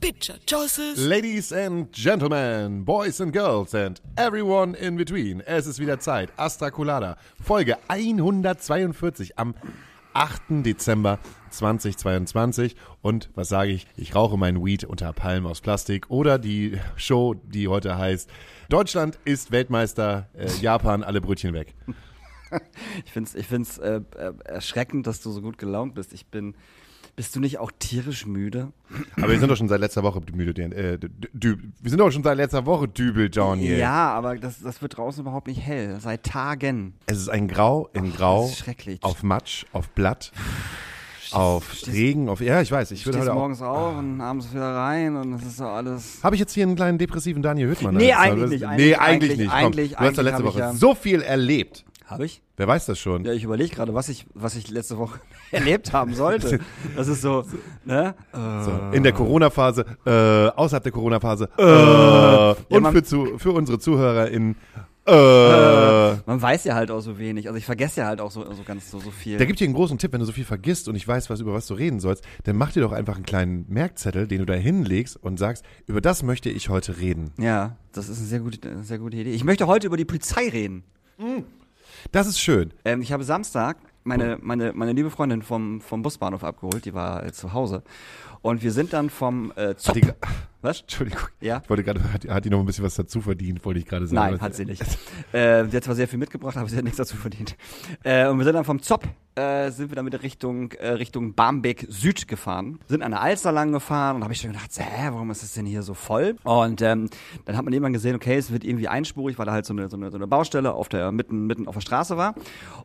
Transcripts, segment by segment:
Bitcher, Choices. Ladies and Gentlemen, Boys and Girls and everyone in between. Es ist wieder Zeit. Astra Colada, Folge 142 am 8. Dezember 2022. Und was sage ich? Ich rauche meinen Weed unter Palmen aus Plastik. Oder die Show, die heute heißt Deutschland ist Weltmeister, äh, Japan alle Brötchen weg. Ich finde es ich find's, äh, äh, erschreckend, dass du so gut gelaunt bist. Ich bin. Bist du nicht auch tierisch müde? Aber wir sind doch schon seit letzter Woche müde. Äh, wir sind doch schon seit letzter Woche dübel, John. Hier. Ja, aber das, das wird draußen überhaupt nicht hell. Seit Tagen. Es ist ein Grau in Och, Grau. Auf Matsch, auf Blatt. Auf stehst- Regen, auf. Ja, ich weiß. Ich stehst heute auch. morgens auf und abends wieder rein und das ist so alles. Habe ich jetzt hier einen kleinen depressiven Daniel Hüttmann? Nee, eigentlich nicht, Nee, eigentlich- nicht. Komm, eigentlich- du hast ja letzte Woche ja- so viel erlebt. Habe ich? Wer weiß das schon? Ja, ich überlege gerade, was ich, was ich letzte Woche erlebt haben sollte. Das ist so, ne? So, in der Corona-Phase, äh, außerhalb der Corona-Phase, äh, und man- für, zu, für unsere ZuhörerInnen, äh, Man weiß ja halt auch so wenig. Also ich vergesse ja halt auch so, so ganz so, so viel. Da gibt dir einen großen Tipp, wenn du so viel vergisst und ich weiß, was, über was du reden sollst, dann mach dir doch einfach einen kleinen Merkzettel, den du da hinlegst und sagst, über das möchte ich heute reden. ja, das ist eine sehr gute, eine sehr gute Idee. Ich möchte heute über die Polizei reden. Das ist schön. Ähm, ich habe Samstag meine, meine, meine liebe Freundin vom, vom Busbahnhof abgeholt, die war äh, zu Hause. Und wir sind dann vom äh, Zop. Was? Entschuldigung. Ja? Ich wollte gerade, hat, hat die noch ein bisschen was dazu verdient, wollte ich gerade sagen. Nein, hat sie nicht. äh, sie hat zwar sehr viel mitgebracht, aber sie hat nichts dazu verdient. Äh, und wir sind dann vom Zopp, äh, sind wir dann wieder Richtung, äh, Richtung Barmbek Süd gefahren. Sind an der Alster lang gefahren und habe ich schon gedacht, hä, warum ist das denn hier so voll? Und ähm, dann hat man irgendwann gesehen, okay, es wird irgendwie einspurig, weil da halt so eine, so eine, so eine Baustelle auf der, mitten, mitten auf der Straße war.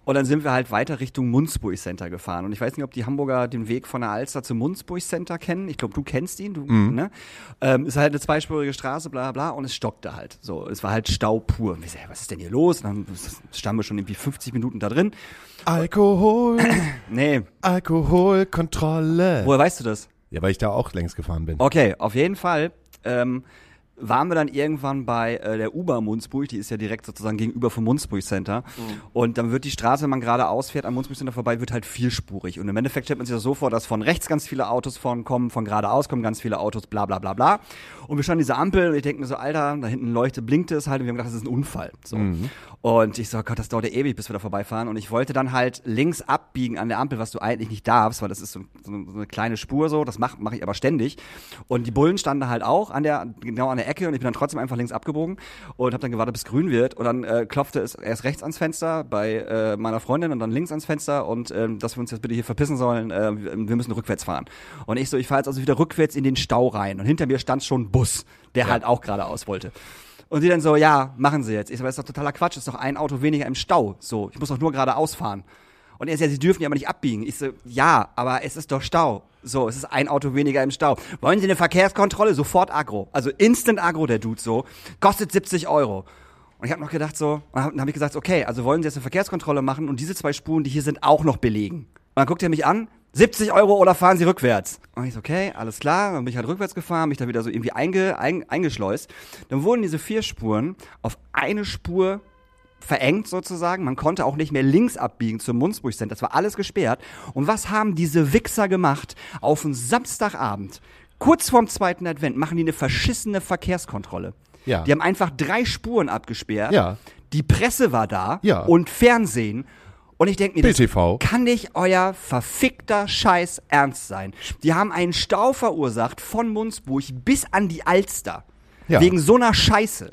Und dann sind wir halt weiter Richtung Munzburg Center gefahren. Und ich weiß nicht, ob die Hamburger den Weg von der Alster zum Munzburg Center kennen. Ich glaube, du kennst ihn, du, ne? Ähm, ist halt eine zweispurige Straße, bla bla, und es stockte halt. So, es war halt Stau pur. Und wir so, hä, was ist denn hier los? Und dann standen wir schon irgendwie 50 Minuten da drin. Alkohol, Nee, Alkoholkontrolle. woher weißt du das? Ja, weil ich da auch längst gefahren bin. Okay, auf jeden Fall ähm, waren wir dann irgendwann bei äh, der U-Bahn Munzburg, die ist ja direkt sozusagen gegenüber vom Munzburg Center. Und dann wird die Straße, wenn man geradeaus fährt, am Munzburg Center vorbei, wird halt vierspurig. Und im Endeffekt stellt man sich das so vor, dass von rechts ganz viele Autos von kommen, von geradeaus kommen ganz viele Autos, bla bla bla bla. Und wir standen an dieser Ampel und ich denke mir so, Alter, da hinten leuchte, blinkte es halt und wir haben gedacht, das ist ein Unfall. So. Und ich so, Gott, das dauert ja ewig, bis wir da vorbeifahren. Und ich wollte dann halt links abbiegen an der Ampel, was du eigentlich nicht darfst, weil das ist so, so, eine, so eine kleine Spur so, das mache mach ich aber ständig. Und die Bullen standen halt auch an der, genau an der Ecke und ich bin dann trotzdem einfach links abgebogen und habe dann gewartet, bis grün wird. Und dann äh, klopfte es erst rechts ans Fenster bei äh, meiner Freundin und dann links ans Fenster und ähm, dass wir uns jetzt bitte hier verpissen sollen, äh, wir müssen rückwärts fahren. Und ich so, ich fahre jetzt also wieder rückwärts in den Stau rein. Und hinter mir stand schon ein Bus, der halt auch geradeaus wollte. Und die dann so, ja, machen Sie jetzt. Ich so, das ist doch totaler Quatsch, ist doch ein Auto weniger im Stau. So, ich muss doch nur geradeaus fahren. Und er sagt, ja, Sie dürfen ja aber nicht abbiegen. Ich so, ja, aber es ist doch Stau. So, es ist ein Auto weniger im Stau. Wollen Sie eine Verkehrskontrolle? Sofort Agro. Also Instant Agro, der Dude so. Kostet 70 Euro. Und ich habe noch gedacht so, und dann habe ich gesagt, okay, also wollen Sie jetzt eine Verkehrskontrolle machen und diese zwei Spuren, die hier sind, auch noch belegen. Und dann guckt er mich an, 70 Euro oder fahren Sie rückwärts? Und ich so, okay, alles klar. Dann bin ich halt rückwärts gefahren, mich da wieder so irgendwie einge, ein, eingeschleust. Dann wurden diese vier Spuren auf eine Spur verengt sozusagen. Man konnte auch nicht mehr links abbiegen zum Munzburg Center. Das war alles gesperrt. Und was haben diese Wichser gemacht? Auf einen Samstagabend, kurz vorm zweiten Advent, machen die eine verschissene Verkehrskontrolle. Ja. Die haben einfach drei Spuren abgesperrt. Ja. Die Presse war da Ja. und Fernsehen. Und ich denke mir, Bild das kann nicht euer verfickter Scheiß ernst sein. Die haben einen Stau verursacht von Munzburg bis an die Alster. Ja. Wegen so einer Scheiße.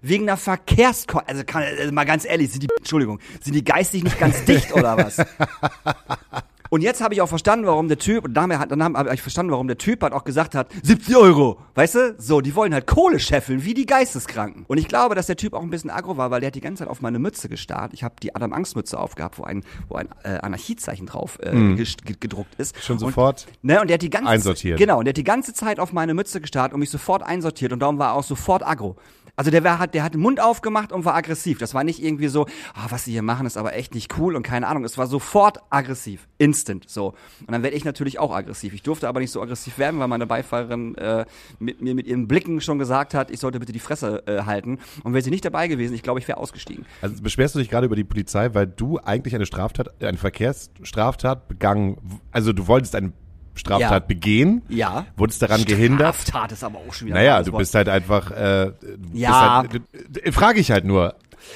Wegen einer Verkehrsko... Also, kann, also mal ganz ehrlich, sind die, Entschuldigung, sind die geistig nicht ganz dicht oder was? Und jetzt habe ich auch verstanden, warum der Typ, und habe dann habe ich verstanden, warum der Typ halt auch gesagt hat, 70 Euro, weißt du? So, die wollen halt Kohle scheffeln, wie die Geisteskranken. Und ich glaube, dass der Typ auch ein bisschen aggro war, weil der hat die ganze Zeit auf meine Mütze gestarrt. Ich habe die Adam Angst Mütze aufgehabt, wo ein, wo ein äh, Anarchiezeichen drauf äh, ge- gedruckt ist. Schon und, sofort Ne, und der hat die ganze einsortiert. Genau, und der hat die ganze Zeit auf meine Mütze gestarrt und mich sofort einsortiert und darum war er auch sofort aggro. Also der, war, hat, der hat den Mund aufgemacht und war aggressiv. Das war nicht irgendwie so, ah, was sie hier machen, ist aber echt nicht cool und keine Ahnung. Es war sofort aggressiv. Instant. So. Und dann werde ich natürlich auch aggressiv. Ich durfte aber nicht so aggressiv werden, weil meine Beifahrerin äh, mit mir mit ihren Blicken schon gesagt hat, ich sollte bitte die Fresse äh, halten. Und wäre sie nicht dabei gewesen, ich glaube, ich wäre ausgestiegen. Also beschwerst du dich gerade über die Polizei, weil du eigentlich eine Straftat, eine Verkehrsstraftat begangen, also du wolltest eine Straftat Ja. begehen, Ja. wurdest daran gehindert. Straftat ist aber auch schon wieder. Naja, du bist halt einfach, äh, Ja. Halt, frage ich halt nur.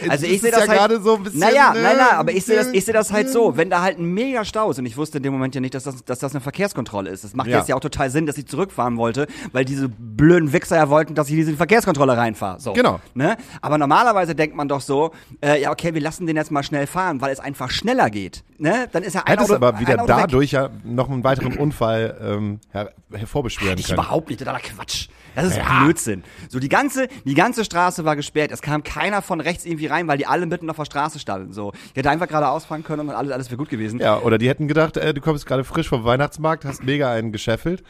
Also ich sehe das ja halt, gerade so ein bisschen. Naja, ne, nein, nein, aber ich sehe das, ich sehe das halt so, wenn da halt ein mega Stau ist und ich wusste in dem Moment ja nicht, dass das, dass das eine Verkehrskontrolle ist. Das macht Ja. jetzt ja auch total Sinn, dass ich zurückfahren wollte, weil diese blöden Wichser ja wollten, dass ich diese Verkehrskontrolle reinfahre. So, Genau. Ne? Aber normalerweise denkt man doch so, äh, ja okay, wir lassen den jetzt mal schnell fahren, weil es einfach schneller geht. Ne? Dann ist ja ein Hättest Auto, aber wieder Auto weg. dadurch ja noch einen weiteren Unfall ähm, her hervorbeschwören Ich können. überhaupt nicht, totaler Quatsch. Das ist Ja. Blödsinn. So, die ganze, die ganze Straße war gesperrt. Es kam keiner von rechts irgendwie rein, weil die alle mitten auf der Straße standen. So, ich hätte einfach geradeaus fahren können und alles, alles wäre gut gewesen. Ja, oder die hätten gedacht, äh, du kommst gerade frisch vom Weihnachtsmarkt, hast mega einen gescheffelt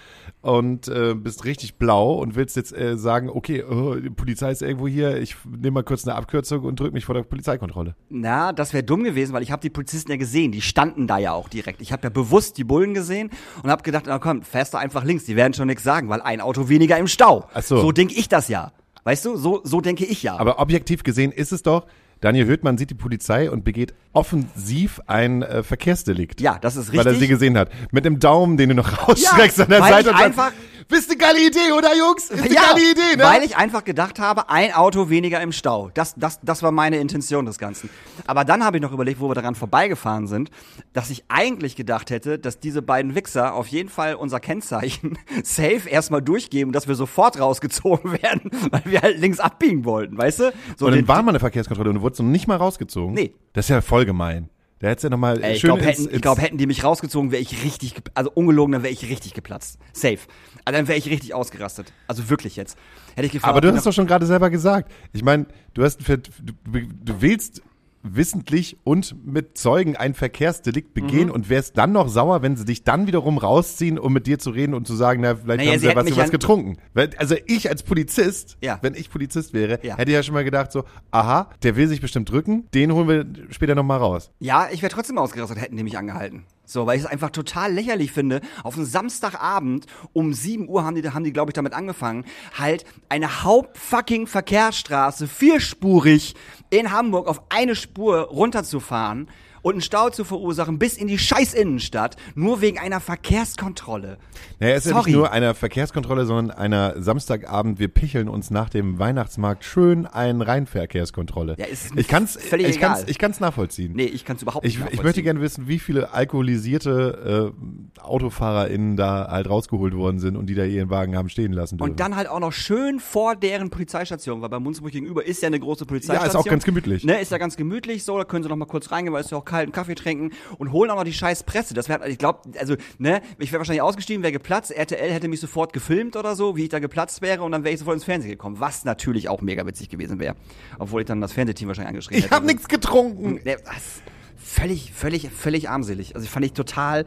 und äh, bist richtig blau und willst jetzt äh, sagen, okay, oh, die Polizei ist irgendwo hier, ich nehme mal kurz eine Abkürzung und drück mich vor der Polizeikontrolle. Na, das wäre dumm gewesen, weil ich habe die Polizisten ja gesehen. Die standen da ja auch direkt. Ich habe ja bewusst die Bullen gesehen und habe gedacht, na komm, fährst du einfach links. Die werden schon nichts sagen, weil ein Auto weniger im Stau. Ach so. So denke ich das ja. Weißt du, so, so denke ich ja. Aber objektiv gesehen ist es doch, Daniel Höhtmann sieht die Polizei und begeht offensiv ein äh, Verkehrsdelikt. ja, das ist Weil er sie richtig. gesehen hat. Mit dem Daumen, den du noch rausstreckst Ja, an der weil Seite ich und einfach- sagst, bist eine geile Idee, oder Jungs? Ist eine ja, geile Idee, ne? weil ich einfach gedacht habe, ein Auto weniger im Stau. Das, das, das war meine Intention des Ganzen. Aber dann habe ich noch überlegt, wo wir daran vorbeigefahren sind, dass ich eigentlich gedacht hätte, dass diese beiden Wichser auf jeden Fall unser Kennzeichen safe erstmal durchgeben, dass wir sofort rausgezogen werden, weil wir halt links abbiegen wollten, weißt du? So und dann war mal eine Verkehrskontrolle und du wurdest noch nicht mal rausgezogen. Nee. Das ist ja voll gemein. Da hättest du ja noch mal Ey, ich schön glaube, hätten, ich glaub, hätten die mich rausgezogen, wäre ich richtig, also ungelogen, dann wäre ich richtig geplatzt. Safe. Also dann wäre ich richtig ausgerastet. Also wirklich jetzt. Hätte ich gefragt. Aber du hast doch schon gerade selber gesagt. Ich meine, du hast du, du willst wissentlich und mit Zeugen ein Verkehrsdelikt begehen Mhm. und wärst dann noch sauer, wenn sie dich dann wiederum rausziehen, um mit dir zu reden und zu sagen, na, vielleicht Naja, haben sie ja was, mich was getrunken. Also ich als Polizist, Ja. wenn ich Polizist wäre, Ja. hätte ich ja schon mal gedacht so, aha, der will sich bestimmt drücken, den holen wir später nochmal raus. Ja, ich wäre trotzdem ausgerastet, hätten die mich angehalten. So, weil ich es einfach total lächerlich finde, auf einen Samstagabend um 7 Uhr haben die, haben die glaube ich, damit angefangen, halt eine Hauptfucking Verkehrsstraße vierspurig in Hamburg auf eine Spur runterzufahren und einen Stau zu verursachen bis in die scheiß Innenstadt, nur wegen einer Verkehrskontrolle. Naja, es ist ja Sorry. nicht nur einer Verkehrskontrolle, sondern einer Samstagabend, wir picheln uns nach dem Weihnachtsmarkt schön ein Reinverkehrskontrolle. Ja, ist ich kann's, völlig ich kann's, egal. ich kann's nachvollziehen. Nee, ich kann es überhaupt Ich, nicht ich möchte gerne wissen, wie viele alkoholisierte äh, AutofahrerInnen da halt rausgeholt worden sind und die da ihren Wagen haben stehen lassen dürfen. Und dann halt auch noch schön vor deren Polizeistation, weil bei Munzburg gegenüber ist ja eine große Polizeistation. Ja, ist auch ganz gemütlich. Ne, ist ja ganz gemütlich so, da können sie noch mal kurz reingehen, weil es ja auch kalten Kaffee trinken und holen auch noch die scheiß Presse. Das wäre, ich glaube, also, ne, ich wäre wahrscheinlich ausgestiegen, wäre geplatzt, RTL hätte mich sofort gefilmt oder so, wie ich da geplatzt wäre und dann wäre ich sofort ins Fernsehen gekommen, was natürlich auch mega witzig gewesen wäre. Obwohl ich dann das Fernsehteam wahrscheinlich angeschrieben ich hätte. habe nichts getrunken. Ne, was? Völlig, völlig, völlig armselig. Also ich fand ich total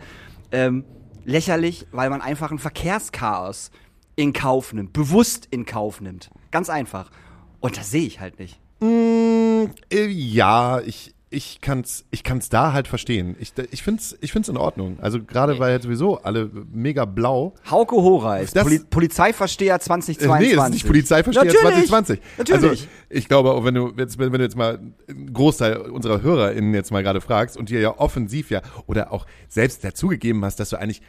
ähm, lächerlich, weil man einfach ein Verkehrschaos in Kauf nimmt, bewusst in Kauf nimmt. Ganz einfach. Und das sehe ich halt nicht. Mm, äh, ja, ich, ich kann's, ich kann's da halt verstehen. Ich, ich find's, ich find's in Ordnung. Also gerade weil halt sowieso alle mega blau. Hauke Horeis, Das- Poli Polizeiversteher Äh, 2022. Nee, das ist nicht Polizeiversteher Natürlich, 2020. Natürlich. Also ich glaube, auch wenn du jetzt, wenn du jetzt mal einen Großteil unserer HörerInnen jetzt mal gerade fragst und dir ja offensiv ja oder auch selbst dazugegeben hast, dass du eigentlich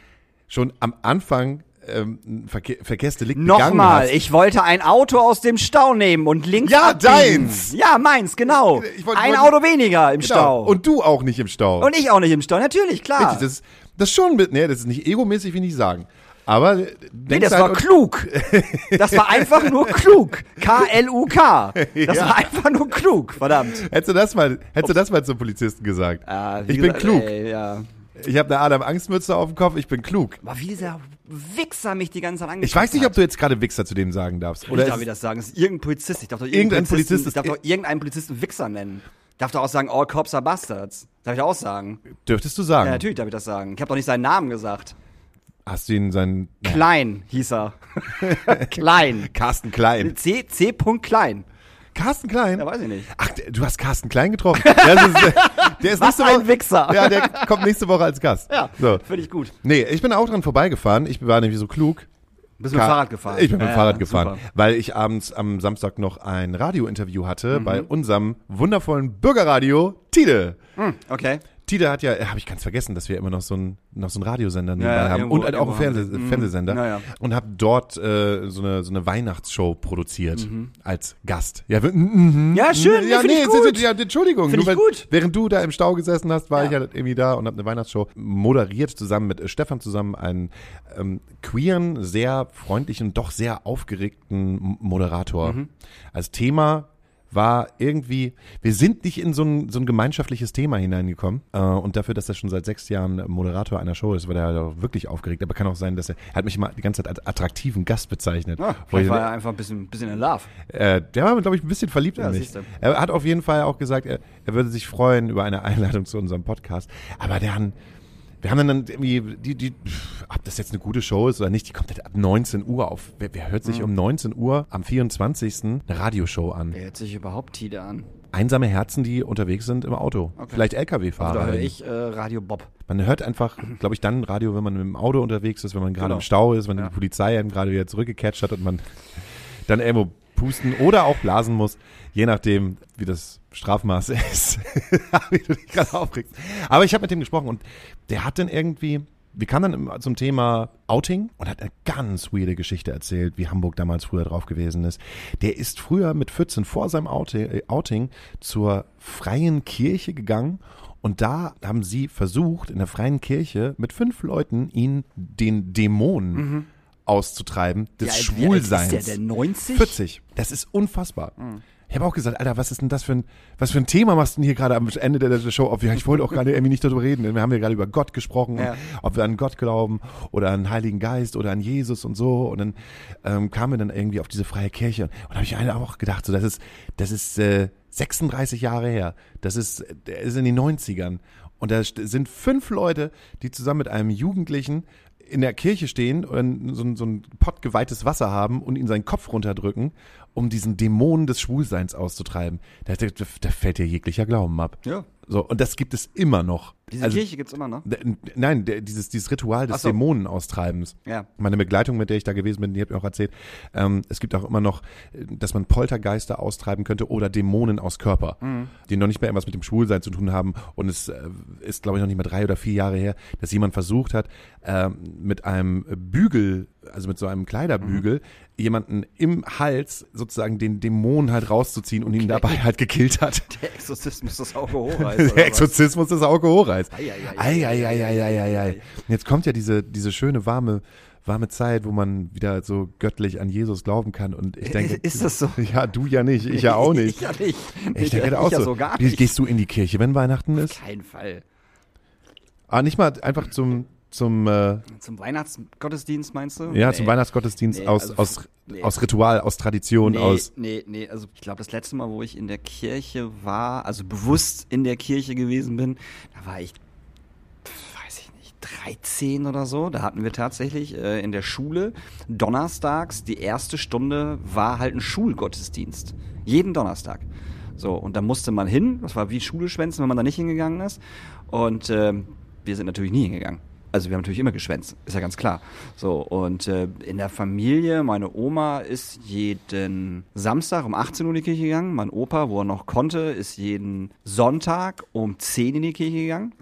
schon am Anfang ähm, ein Verkehr, Verkehrsdelikt Nochmal, ich wollte ein Auto aus dem Stau nehmen und links Ja, abbiegen. deins. Ja, meins, genau. Ich wollte- ein wollte- Auto weniger im Genau. Stau. Und du auch nicht im Stau. Und ich auch nicht im Stau, natürlich, klar. Richtig, das, ist- das ist schon mit, nee, das ist nicht egomäßig, will ich nicht sagen. Aber Nee, denkst das halt war klug. Das war einfach nur klug. K-L-U-K. Das Ja. war einfach nur klug, verdammt. Hättest du das mal, hättest du das mal zum Polizisten gesagt? Ah, ich bin gesagt, klug. Ey, ja. Ich habe eine Adam Angstmütze auf dem Kopf, ich bin klug. Aber wie dieser Wichser mich die ganze Zeit angeguckt Ich weiß nicht, hat. ob du jetzt gerade Wichser zu dem sagen darfst. Oder ich darf ich das sagen? Das ist irgendein Polizist. Ich darf doch Irgendein irgendeinen Polizisten, Polizist ich darf ist- doch irgendeinen Polizisten Wichser nennen. Ich darf doch auch sagen, all cops are bastards. Darf ich auch sagen? dürftest du sagen. Ja, natürlich darf ich das sagen. Ich habe doch nicht seinen Namen gesagt. Hast du ihn seinen Klein hieß er. Klein. Carsten Klein. C, C. Klein. Carsten Klein? Ja, weiß ich nicht. Ach, du hast Carsten Klein getroffen. Der ist, äh, der ist nächste ein Woche. Wichser. Ja, der kommt nächste Woche als Gast. Ja, So. finde ich gut. Nee, ich bin auch dran vorbeigefahren. Ich war nämlich so klug. Bist du mit dem Fahrrad gefahren? Ich bin mit dem Ja, Fahrrad gefahren, super. weil ich abends am Samstag noch ein Radiointerview hatte Mhm. bei unserem wundervollen Bürgerradio Tide. Okay. Tide hat ja, habe ich ganz vergessen, dass wir immer noch so einen noch so einen Radiosender nebenbei ja, haben irgendwo- und halt auch einen irgendwo haben Fernseh wir- Mhm. Fernsehsender Ja, und habe dort äh, so eine so eine Weihnachtsshow produziert Mhm. als Gast. Ja, wir- mhm. Ja, schön, ja, find ich nee, gut. ja, Entschuldigung, Find ich weil- gut. während du da im Stau gesessen hast, war ich ja irgendwie da und habe eine Weihnachtsshow moderiert zusammen mit äh, Stefan zusammen einen ähm, queeren, sehr freundlichen, doch sehr aufgeregten Moderator. Mhm. Als Thema war irgendwie, wir sind nicht in so ein, so ein gemeinschaftliches Thema hineingekommen. Äh, und dafür, dass er schon seit sechs Jahren Moderator einer Show ist, war der halt auch wirklich aufgeregt. Aber kann auch sein, dass er, er hat mich immer die ganze Zeit als attraktiven Gast bezeichnet. Ich, vielleicht war er einfach ein bisschen, bisschen in Love. äh, der war, glaube ich, ein bisschen verliebt Ja, in mich. Er hat auf jeden Fall auch gesagt, er, er würde sich freuen über eine Einladung zu unserem Podcast. Aber der han- wir haben dann irgendwie, die, die, ob das jetzt eine gute Show ist oder nicht, die kommt halt ab 19 Uhr auf. Wer, wer hört Mhm. sich um 19 Uhr am 24. eine Radioshow an? Wer hört sich überhaupt Tide an? Einsame Herzen, die unterwegs sind im Auto. Vielleicht Also LKW-Fahrer. da höre ich äh, Radio Bob. Man hört einfach, glaube ich, dann Radio, wenn man mit dem Auto unterwegs ist, wenn man gerade Genau. im Stau ist, wenn Ja. die Polizei einem gerade wieder zurückgecatcht hat und man dann irgendwo pusten oder auch blasen muss, je nachdem, wie das Strafmaß ist, wie du dich gerade aufregst. Aber ich habe mit dem gesprochen und der hat dann irgendwie, wir kamen dann zum Thema Outing und hat eine ganz weirde Geschichte erzählt, wie Hamburg damals früher drauf gewesen ist. Der ist früher mit 14 vor seinem Outing, äh, Outing zur freien Kirche gegangen und da haben sie versucht, in der freien Kirche mit fünf Leuten ihn den Dämonen auszutreiben des Wie alt- wie alt ist Schwulseins. der denn? 90? 40. Das ist unfassbar. Ich habe auch gesagt, Alter, was ist denn das für ein, was für ein Thema machst du denn hier gerade am Ende der, der Show auf? Ja, ich wollte auch gerade irgendwie nicht darüber reden. denn Wir haben ja gerade über Gott gesprochen, Ja. und ob wir an Gott glauben oder an den Heiligen Geist oder an Jesus und so. Und dann ähm, kamen wir dann irgendwie auf diese freie Kirche. Und da habe ich einfach auch gedacht, so, das ist, das ist äh, 36 Jahre her. Das ist, der ist in den 90ern. Und da sind fünf Leute, die zusammen mit einem Jugendlichen in der Kirche stehen und so, ein- so ein Pott geweihtes Wasser haben und ihn seinen Kopf runterdrücken, um diesen Dämonen des Schwulseins auszutreiben. Da, da, da fällt dir jeglicher Glauben ab. Ja. So, und das gibt es immer noch. Diese Also, Kirche gibt's immer noch. Nein, dieses, dieses Ritual des so. Dämonenaustreibens. Ja. Meine Begleitung, mit der ich da gewesen bin, die hat mir auch erzählt, ähm, es gibt auch immer noch, äh, dass man Poltergeister austreiben könnte oder Dämonen aus Körper, Mhm. die noch nicht mehr irgendwas mit dem Schwulsein zu tun haben. Und es äh, ist, glaube ich, noch nicht mal drei oder vier Jahre her, dass jemand versucht hat, ähm, mit einem Bügel, also mit so einem Kleiderbügel, Mhm. jemanden im Hals sozusagen den Dämon halt rauszuziehen und ihn dabei halt gekillt hat. Der Exorzismus das Auge hochreißt. Der Exorzismus des Auge hochreißt. Ei, ei, ei, Ei, ei, ei, ei, ei, ei, ei. Jetzt kommt ja diese, diese schöne warme, warme Zeit, wo man wieder so göttlich an Jesus glauben kann. Und ich denke. Ist das so? Ja, du ja nicht, ich ja auch nicht. Ich ja nicht. Ich denke da auch ja so. so gar Wie, nicht. Gehst du in die Kirche, wenn Weihnachten ist? Kein Fall. Ah, nicht mal einfach zum, zum, äh, Zum Weihnachtsgottesdienst meinst du? ja, Nee. zum Weihnachtsgottesdienst Nee, aus, also- aus, nee. aus Ritual, aus Tradition, Nee, aus. nee, nee, also ich glaube, das letzte Mal, wo ich in der Kirche war, also bewusst in der Kirche gewesen bin, da war ich, weiß ich nicht, 13 oder so. Da hatten wir tatsächlich äh, in der Schule donnerstags, die erste Stunde war halt ein Schulgottesdienst. Jeden Donnerstag. So, und da musste man hin, das war wie Schule schwänzen, wenn man da nicht hingegangen ist. Und ähm, wir sind natürlich nie hingegangen. Also wir haben natürlich immer geschwänzt, ist ja ganz klar. So, und äh, in der Familie, meine Oma ist jeden Samstag um 18 Uhr in die Kirche gegangen. Mein Opa, wo er noch konnte, ist jeden Sonntag um 10 in die Kirche gegangen.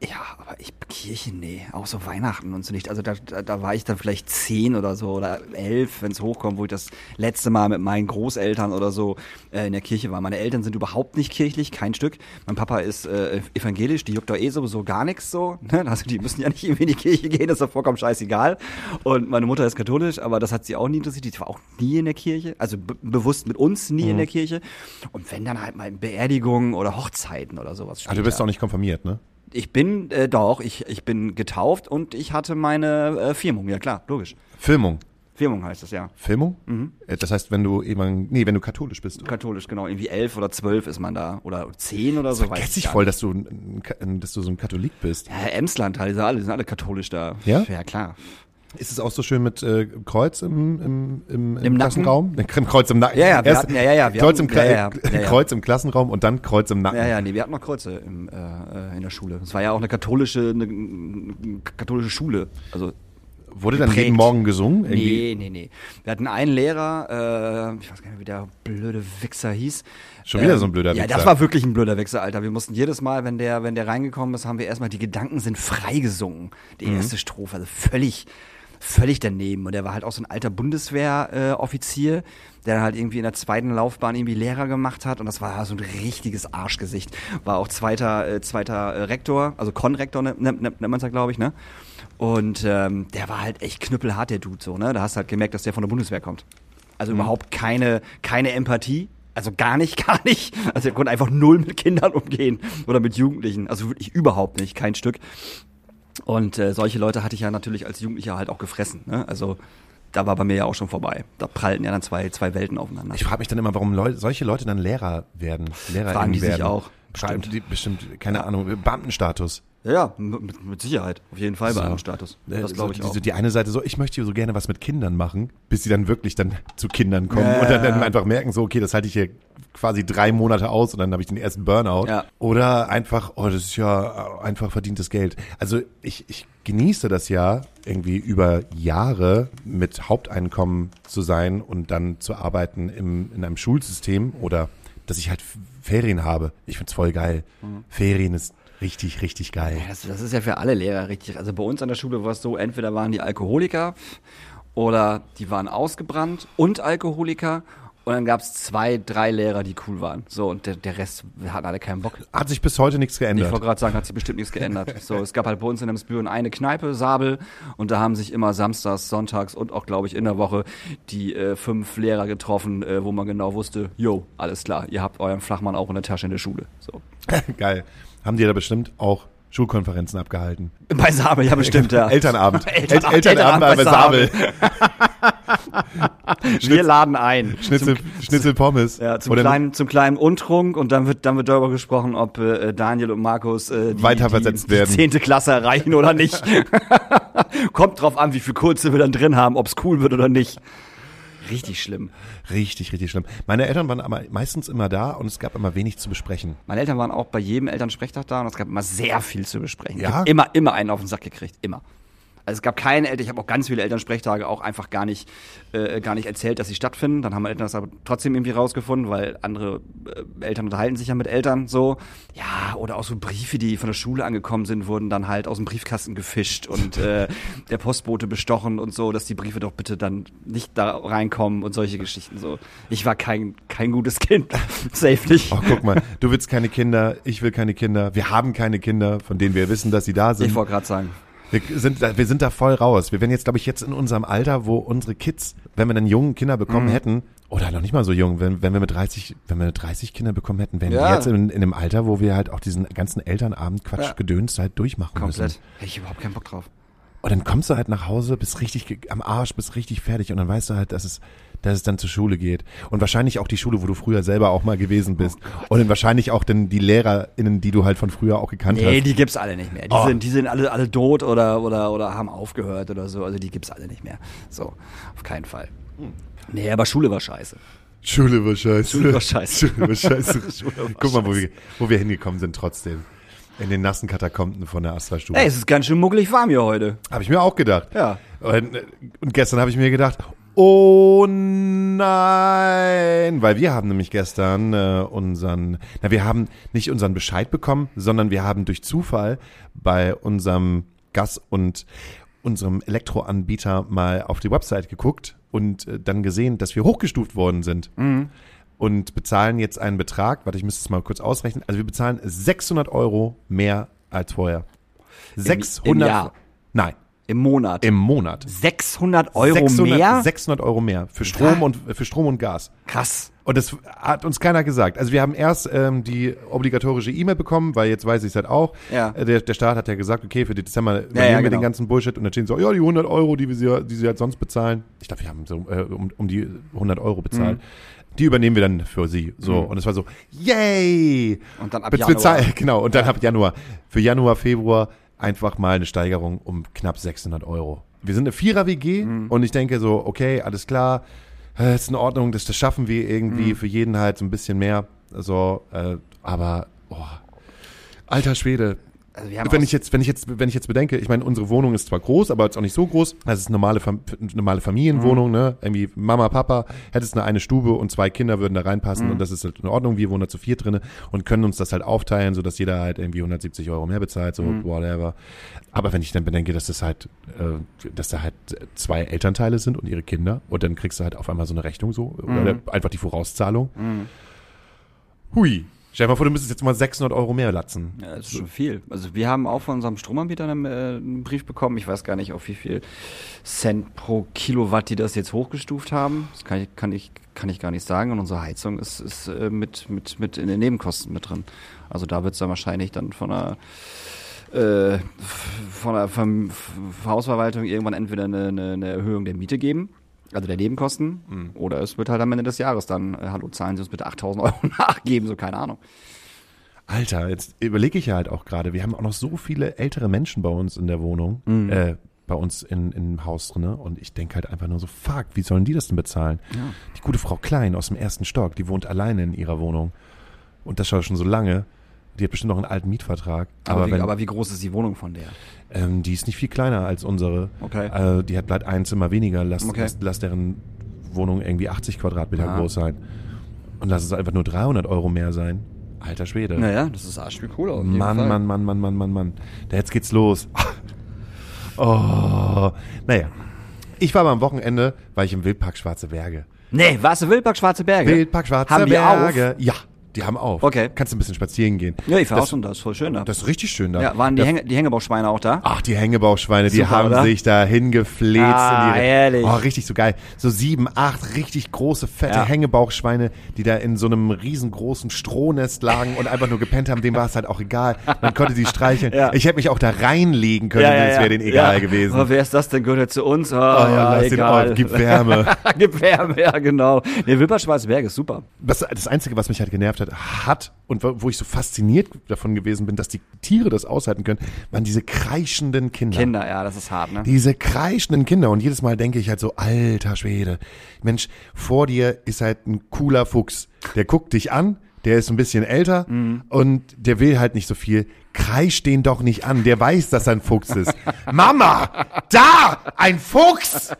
Ja, aber ich, Kirche, nee, auch so Weihnachten und so nicht. Also da, da, da war ich dann vielleicht 10 oder so oder 11, wenn es hochkommt, wo ich das letzte Mal mit meinen Großeltern oder so äh, in der Kirche war. Meine Eltern sind überhaupt nicht kirchlich, kein Stück. Mein Papa ist äh, evangelisch, die juckt doch eh sowieso gar nichts so. Ne? Also die müssen ja nicht irgendwie in die Kirche gehen, das ist doch vollkommen scheißegal. Und meine Mutter ist katholisch, aber das hat sie auch nie interessiert. Die war auch nie in der Kirche, also be bewusst mit uns nie in der Kirche. Und wenn dann halt mal Beerdigungen oder Hochzeiten oder sowas. Ah, du bist später. auch nicht konfirmiert, ne? Ich bin, äh, doch, ich, ich bin getauft und ich hatte meine äh, Firmung, ja klar, logisch. Filmung. Firmung heißt das, ja. Filmung? Äh, Das heißt, wenn du eben, nee, wenn du katholisch bist. Katholisch, genau. Irgendwie elf oder zwölf ist man da. Oder zehn oder so. weiß Vergesst ich gar voll, dass du, dass du so ein Katholik bist. Ja, Emsland, halt, die sind alle, die sind alle katholisch da. Ja? Ja, klar. Ist es auch so schön mit äh, Kreuz im, im, im, im, Im Nacken? Klassenraum? Ne, Kreuz im Nacken. Ja, ja, wir Erst hatten- ja, ja, ja, wir Kreuz, hatten- im Kla ja, ja, ja, ja. Kreuz im Klassenraum und dann Kreuz im Nacken. Ja, ja, nee, wir hatten noch Kreuze im, äh, äh, in der Schule. Es war ja auch eine katholische, eine, eine katholische Schule. Also Wurde dann geprägt. jeden Morgen gesungen? Irgendwie? Nee, nee, nee. Wir hatten einen Lehrer, äh, ich weiß gar nicht, wie der blöde Wichser hieß. Schon wieder so ein blöder Ja, Wichser. das war wirklich ein blöder Wichser, Alter. Wir mussten jedes Mal, wenn der, wenn der reingekommen ist, haben wir erstmal die Gedanken sind frei gesungen. Die Mhm. erste Strophe, also völlig, völlig daneben. Und der war halt auch so ein alter Bundeswehroffizier, äh, der dann halt irgendwie in der zweiten Laufbahn irgendwie Lehrer gemacht hat. Und das war so ein richtiges Arschgesicht. War auch zweiter, äh, zweiter äh, Rektor, also Konrektor nennt, nennt, nennt man es ja, glaube ich, ne? Und ähm, der war halt echt knüppelhart, der Dude, so, ne? Da hast du halt gemerkt, dass der von der Bundeswehr kommt. Also überhaupt keine, keine Empathie. Also gar nicht, gar nicht. Also er konnte einfach null mit Kindern umgehen oder mit Jugendlichen. Also wirklich überhaupt nicht, kein Stück. Und äh, solche Leute hatte ich ja natürlich als Jugendlicher halt auch gefressen. Ne? Also da war bei mir ja auch schon vorbei. Da prallten ja dann zwei, zwei Welten aufeinander. Ich frage mich dann immer, warum Leute, solche Leute dann Lehrer werden. Lehrer Fragen die sich werden. auch. Bestimmt. die bestimmt, keine Ahnung, Beamtenstatus. Ja, ja, mit, mit Sicherheit. Auf jeden Fall bei So. einem Status. Äh, Das glaube ich so, auch. Die, die eine Seite so, ich möchte so gerne was mit Kindern machen, bis sie dann wirklich dann zu Kindern kommen Ja, und dann, dann einfach merken, so, okay, das halte ich hier quasi drei Monate aus und dann habe ich den ersten Burnout. Ja. Oder einfach, oh, das ist ja einfach verdientes Geld. Also ich, ich genieße das ja irgendwie über Jahre mit Haupteinkommen zu sein und dann zu arbeiten im, in einem Schulsystem oder dass ich halt Ferien habe. Ich find's voll geil. Mhm. Ferien ist richtig, richtig geil. Das, das ist ja für alle Lehrer richtig. Also bei uns an der Schule war es so, entweder waren die Alkoholiker oder die waren ausgebrannt und Alkoholiker. Und dann gab es zwei, drei Lehrer, die cool waren. So, und der, der Rest hatten alle keinen Bock. Hat sich bis heute nichts Ich geändert. wollte gerade sagen, hat sich bestimmt nichts geändert. So, es gab halt bei uns in Emsbüren eine Kneipe, Sabel, und da haben sich immer samstags, sonntags und auch, glaube ich, in der Woche die äh, fünf Lehrer getroffen, äh, wo man genau wusste, jo, alles klar, ihr habt euren Flachmann auch in der Tasche in der Schule. So. Geil. Haben die da bestimmt auch Schulkonferenzen abgehalten? Bei Sabel, ja bestimmt, ja. Elternabend. Elternabend, El Elternabend bei, bei Sabel. Wir laden ein. Schnitzel, Schnitzel Pommes. Ja, zum Oder kleinen, zum kleinen Untrunk und dann wird, dann wird darüber gesprochen, ob äh, Daniel und Markus äh, die, Weiterversetzt die, die werden. zehnte Klasse erreichen oder nicht. Kommt drauf an, wie viel Kurze wir dann drin haben, ob's cool wird oder nicht. Richtig schlimm. Richtig, richtig schlimm. Meine Eltern waren aber meistens immer da und es gab immer wenig zu besprechen. Meine Eltern waren auch bei jedem Elternsprechtag da und es gab immer sehr viel zu besprechen. Ja? Immer, immer einen auf den Sack gekriegt. Immer. Also es gab keine Eltern, ich habe auch ganz viele Elternsprechtage auch einfach gar nicht, äh, gar nicht erzählt, dass sie stattfinden. Dann haben meine Eltern das aber trotzdem irgendwie rausgefunden, weil andere äh, Eltern unterhalten sich ja mit Eltern so. Ja, oder auch so Briefe, die von der Schule angekommen sind, wurden dann halt aus dem Briefkasten gefischt und äh, der Postbote bestochen und so, dass die Briefe doch bitte dann nicht da reinkommen und solche Geschichten so. Ich war kein, kein gutes Kind. Safe nicht. Oh, guck mal, du willst keine Kinder, ich will keine Kinder, wir haben keine Kinder, von denen wir wissen, dass sie da sind. Ich wollte gerade sagen. Wir sind, da, wir sind da voll raus. Wir wären jetzt, glaube ich, jetzt in unserem Alter, wo unsere Kids, wenn wir dann jungen Kinder bekommen Mhm. hätten, oder noch nicht mal so jung, wenn, wenn wir mit 30, wenn wir 30 Kinder bekommen hätten, wären wir Ja. jetzt in, in einem Alter, wo wir halt auch diesen ganzen Elternabend Quatsch Ja. gedöns halt durchmachen müssen. Komplett. Hätte ich überhaupt keinen Bock drauf. Und dann kommst du halt nach Hause, bist richtig am Arsch, bist richtig fertig und dann weißt du halt, dass es, dass es dann zur Schule geht. Und wahrscheinlich auch die Schule, wo du früher selber auch mal gewesen bist. und dann wahrscheinlich auch dann die LehrerInnen, die du halt von früher auch gekannt Nee, hast. die gibt's alle nicht mehr. Die Oh. sind, die sind alle, alle tot oder, oder, oder haben aufgehört oder so. Also die gibt's alle nicht mehr. So, auf keinen Fall. Nee, aber Schule war scheiße. Schule war scheiße. Schule war scheiße. Schule war scheiße. Schule war Guck mal, wo wir, wo wir hingekommen sind trotzdem. In den nassen Katakomben von der Astra-Stube. Ey, es ist ganz schön muckelig warm hier heute. Habe ich mir auch gedacht. Ja. Und, äh, und gestern habe ich mir gedacht, oh nein, weil wir haben nämlich gestern äh, unseren, na wir haben nicht unseren Bescheid bekommen, sondern wir haben durch Zufall bei unserem Gas- und unserem Elektroanbieter mal auf die Website geguckt und äh, dann gesehen, dass wir hochgestuft worden sind. Und bezahlen jetzt einen Betrag, warte, ich müsste es mal kurz ausrechnen. Also wir bezahlen 600 Euro mehr als vorher. 600, Jahr? nein, Im Monat. im Monat. 600 Euro 600, mehr? 600 Euro mehr für Strom und für Strom und Gas. Krass. Und das hat uns keiner gesagt. Also wir haben erst ähm, die obligatorische E-Mail bekommen, weil jetzt weiß ich es halt auch. Ja. Äh, Der, der Staat hat ja gesagt, okay, für Dezember übernehmen ja, wir genau. den ganzen Bullshit und dann stehen so, ja, die 100 Euro, die wir sie, die sie halt sonst bezahlen. Ich glaube, wir haben so äh, um, um die 100 Euro bezahlt. Mhm. Die übernehmen wir dann für sie. So. Und es war so, yay! Und dann ab Januar. Genau. Und dann ab Januar. Für Januar, Februar einfach mal eine Steigerung um knapp 600 Euro. wir sind eine Vierer-WG und ich denke so, okay, alles klar, äh, ist in Ordnung, das, das schaffen wir irgendwie für jeden halt so ein bisschen mehr. So, äh, aber, oh, alter Schwede. Also Wenn ich jetzt, wenn ich jetzt, wenn ich jetzt bedenke, ich meine, unsere Wohnung ist zwar groß, aber jetzt auch nicht so groß. Das ist eine normale, Fam normale Familienwohnung, ne? Irgendwie Mama, Papa, hättest eine eine Stube und zwei Kinder würden da reinpassen und das ist halt in Ordnung. Wir wohnen da zu vier drinne und können uns das halt aufteilen, so dass jeder halt irgendwie 170 Euro mehr bezahlt, so whatever. Aber wenn ich dann bedenke, dass das halt, äh, dass da halt zwei Elternteile sind und ihre Kinder und dann kriegst du halt auf einmal so eine Rechnung so oder einfach die Vorauszahlung. Hui. Stell dir mal vor, du müsstest jetzt mal 600 Euro mehr latzen. Ja, das ist schon viel. Also wir haben auch von unserem Stromanbieter einen, äh, einen Brief bekommen. Ich weiß gar nicht, auf wie viel Cent pro Kilowatt die das jetzt hochgestuft haben. Das kann ich, kann ich, kann ich gar nicht sagen. Und unsere Heizung ist, ist äh, mit, mit, mit in den Nebenkosten mit drin. Also da wird es dann wahrscheinlich dann von der äh, von der Hausverwaltung irgendwann entweder eine, eine, eine Erhöhung der Miete geben, also der Nebenkosten, oder es wird halt am Ende des Jahres dann, äh, hallo, zahlen Sie uns bitte 8000 Euro nachgeben, so keine Ahnung. Alter, jetzt überlege ich ja halt auch gerade, wir haben auch noch so viele ältere Menschen bei uns in der Wohnung, äh, bei uns in, im Haus drinne und ich denke halt einfach nur so, fuck, wie sollen die das denn bezahlen? Die gute Frau Klein aus dem ersten Stock, die wohnt alleine in ihrer Wohnung und das schon so lange. Die hat bestimmt noch einen alten Mietvertrag. Aber, Aber, wie, wenn, aber wie groß ist die Wohnung von der? ähm, die ist nicht viel kleiner als unsere. Okay. Äh, die hat bleibt ein Zimmer weniger. Lass, Okay. lass, lass deren Wohnung irgendwie 80 Quadratmeter Ah. groß sein. Und lass es einfach nur 300 Euro mehr sein. Alter Schwede. Naja, das ist arschspiel cool auf jeden Mann, Fall. Mann, Mann, Mann, Mann, Mann, Mann. Jetzt geht's los. Oh, naja. Ich war aber am Wochenende, war ich im Wildpark Schwarze Berge. Nee, warst du Wildpark Schwarze Berge? Wildpark Schwarze Haben Berge. Ja, die haben auf. Okay. Kannst du ein bisschen spazieren gehen. Ja, ich war auch das, schon da, ist voll schön da. das ist richtig schön da. ja, waren die, Hänge, die Hängebauchschweine auch da? Ach, die Hängebauchschweine, die Super, haben oder? sich da hingefläzt. Ah, in die, ehrlich. Oh, richtig so geil. So sieben, acht richtig große, fette Ja. Hängebauchschweine, die da in so einem riesengroßen Strohnest lagen und einfach nur gepennt haben. Dem war es halt auch egal. Man konnte die streicheln. Ja. Ich hätte mich auch da reinlegen können, es wäre denen egal gewesen. Aber wer ist das denn? Gehört er zu uns? Oh, Oh ja, ja, lass den egal. Ort, gib Wärme. gib Wärme, ja, genau. Nee, Wildpark Schwarze Berge ist super. Das, das Einzige, was mich halt genervt hat, hat und wo wo ich so fasziniert davon gewesen bin, dass die Tiere das aushalten können, waren diese kreischenden Kinder. Kinder, ja, das ist hart, ne? Diese kreischenden Kinder. Und jedes Mal denke ich halt so, alter Schwede. Mensch, vor dir ist halt ein cooler Fuchs. Der guckt dich an, der ist ein bisschen älter Mhm. und der will halt nicht so viel. Kreisch den doch nicht an. Der weiß, dass er ein Fuchs ist. Mama! Da! Ein Fuchs!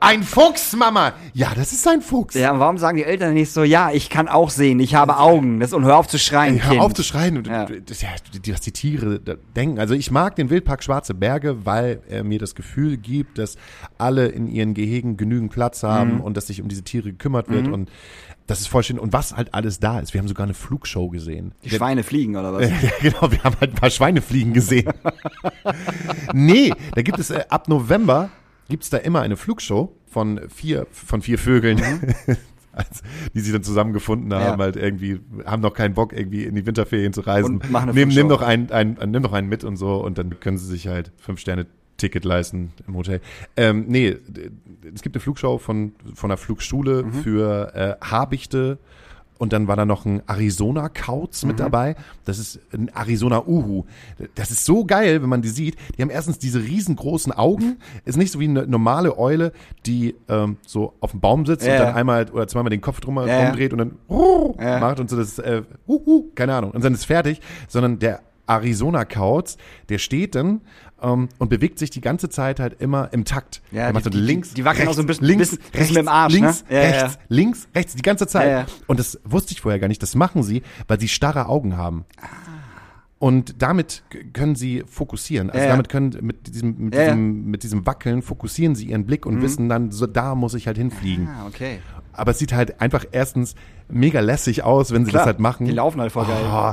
Ein Fuchs, Mama! Ja, das ist ein Fuchs. Ja, und warum sagen die Eltern nicht so, ja, ich kann auch sehen, ich habe Augen. Das, und hör auf zu schreien, Ey, hör Kind. auf zu schreien, Ja. ja, was die Tiere denken. Also ich mag den Wildpark Schwarze Berge, weil er mir das Gefühl gibt, dass alle in ihren Gehegen genügend Platz haben Mhm. und dass sich um diese Tiere gekümmert wird und das ist voll schön. Und was halt alles da ist. Wir haben sogar eine Flugshow gesehen. Die Schweine fliegen, oder was? Ja, genau, wir haben halt ein paar Schweine fliegen gesehen. nee, da gibt es äh, ab November gibt es da immer eine Flugshow von vier, von vier Vögeln. als- Die sich dann zusammengefunden haben, Mhm. Ja. halt irgendwie, haben noch keinen Bock, irgendwie in die Winterferien zu reisen. Und machen eine nimm, nimm doch einen, einen, nimm doch einen mit und so und dann können sie sich halt fünf Sterne Ticket leisten im Hotel. Ähm, nee, es gibt eine Flugshow von, von einer Flugschule Mhm. für äh, Habichte und dann war da noch ein Arizona Kauz Mhm. mit dabei. Das ist ein Arizona Uhu. Das ist so geil, wenn man die sieht. Die haben erstens diese riesengroßen Augen. Ist nicht so wie eine normale Eule, die ähm, so auf dem Baum sitzt Ja, und dann einmal oder zweimal den Kopf drum Ja, rumdreht und dann uh, Ja. macht und so das äh, uhu, keine Ahnung. Und dann ist fertig. Sondern der Arizona Kauz, der steht dann ähm, und bewegt sich die ganze Zeit halt immer im Takt. Ja, macht die- so die- links, die wackeln auch rechts, so ein bisschen- links, bisschen- rechts, mit dem Arsch, links, ne? Ja, ja, rechts, links, rechts, die ganze Zeit. Ja. Und das wusste ich vorher gar nicht. Das machen sie, weil sie starre Augen haben. Und damit können sie fokussieren. Also damit können mit diesem, mit, diesem, mit diesem Wackeln fokussieren sie ihren Blick und wissen dann, so da muss ich halt hinfliegen. Ah, okay. Aber es sieht halt einfach erstens mega lässig aus, wenn sie Klar, das halt machen. die laufen halt voll geil. Oh,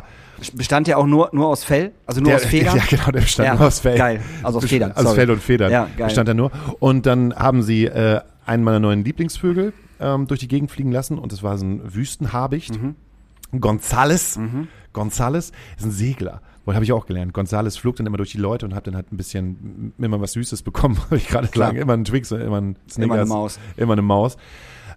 Bestand ja auch nur, nur aus Fell, also nur der, aus Federn. Ja, genau, der bestand Ja, nur aus Fell. geil. Also aus Federn, Aus sorry. Fell und Federn Ja, geil. bestand er nur. Und dann haben sie äh, einen meiner neuen Lieblingsvögel ähm, durch die Gegend fliegen lassen und das war so ein Wüstenhabicht. Mhm. Gonzales. Gonzales ist ein Segler. Wohl habe ich auch gelernt. Gonzales flog dann immer durch die Leute und hat dann halt ein bisschen immer was Süßes bekommen, habe ich gerade sagen. Immer einen Twix, immer einen Snickers. Immer eine Maus. Immer eine Maus.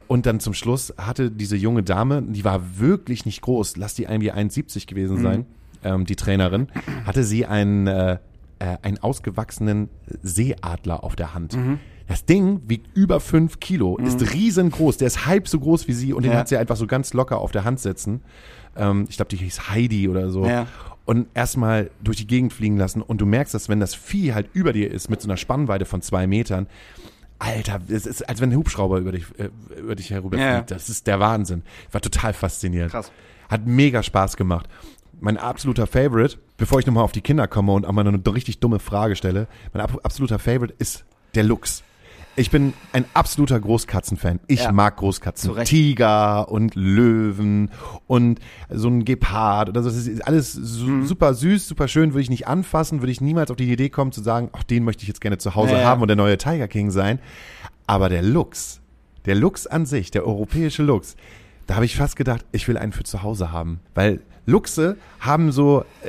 Und dann zum Schluss hatte diese junge Dame, die war wirklich nicht groß, lass die irgendwie 1,70 gewesen sein, ähm, die Trainerin, hatte sie einen, äh, äh, einen ausgewachsenen Seeadler auf der Hand. Mhm. Das Ding wiegt über fünf Kilo, ist riesengroß, der ist halb so groß wie sie und den Ja. hat sie einfach so ganz locker auf der Hand sitzen. Ähm, ich glaube, die hieß Heidi oder so. Ja. Und erstmal durch die Gegend fliegen lassen und du merkst, dass wenn das Vieh halt über dir ist mit so einer Spannweite von zwei Metern, Alter, es ist, als wenn ein Hubschrauber über dich, äh, über dich herüberfliegt. Ja. Das ist der Wahnsinn. Ich war total fasziniert. Krass. Hat mega Spaß gemacht. Mein absoluter Favorite, bevor ich nochmal auf die Kinder komme und auch mal eine richtig dumme Frage stelle, mein ab absoluter Favorite ist der Luchs. Ich bin ein absoluter Großkatzenfan. Ich Ja. mag Großkatzen. Tiger und Löwen und so ein Gepard oder so. Das ist alles su Mhm. super süß, super schön. Würde ich nicht anfassen, würde ich niemals auf die Idee kommen zu sagen, ach, den möchte ich jetzt gerne zu Hause Ja, haben und der neue Tiger King sein. Aber der Luchs, der Luchs an sich, der europäische Luchs, da habe ich fast gedacht, ich will einen für zu Hause haben. Weil Luchse haben so äh,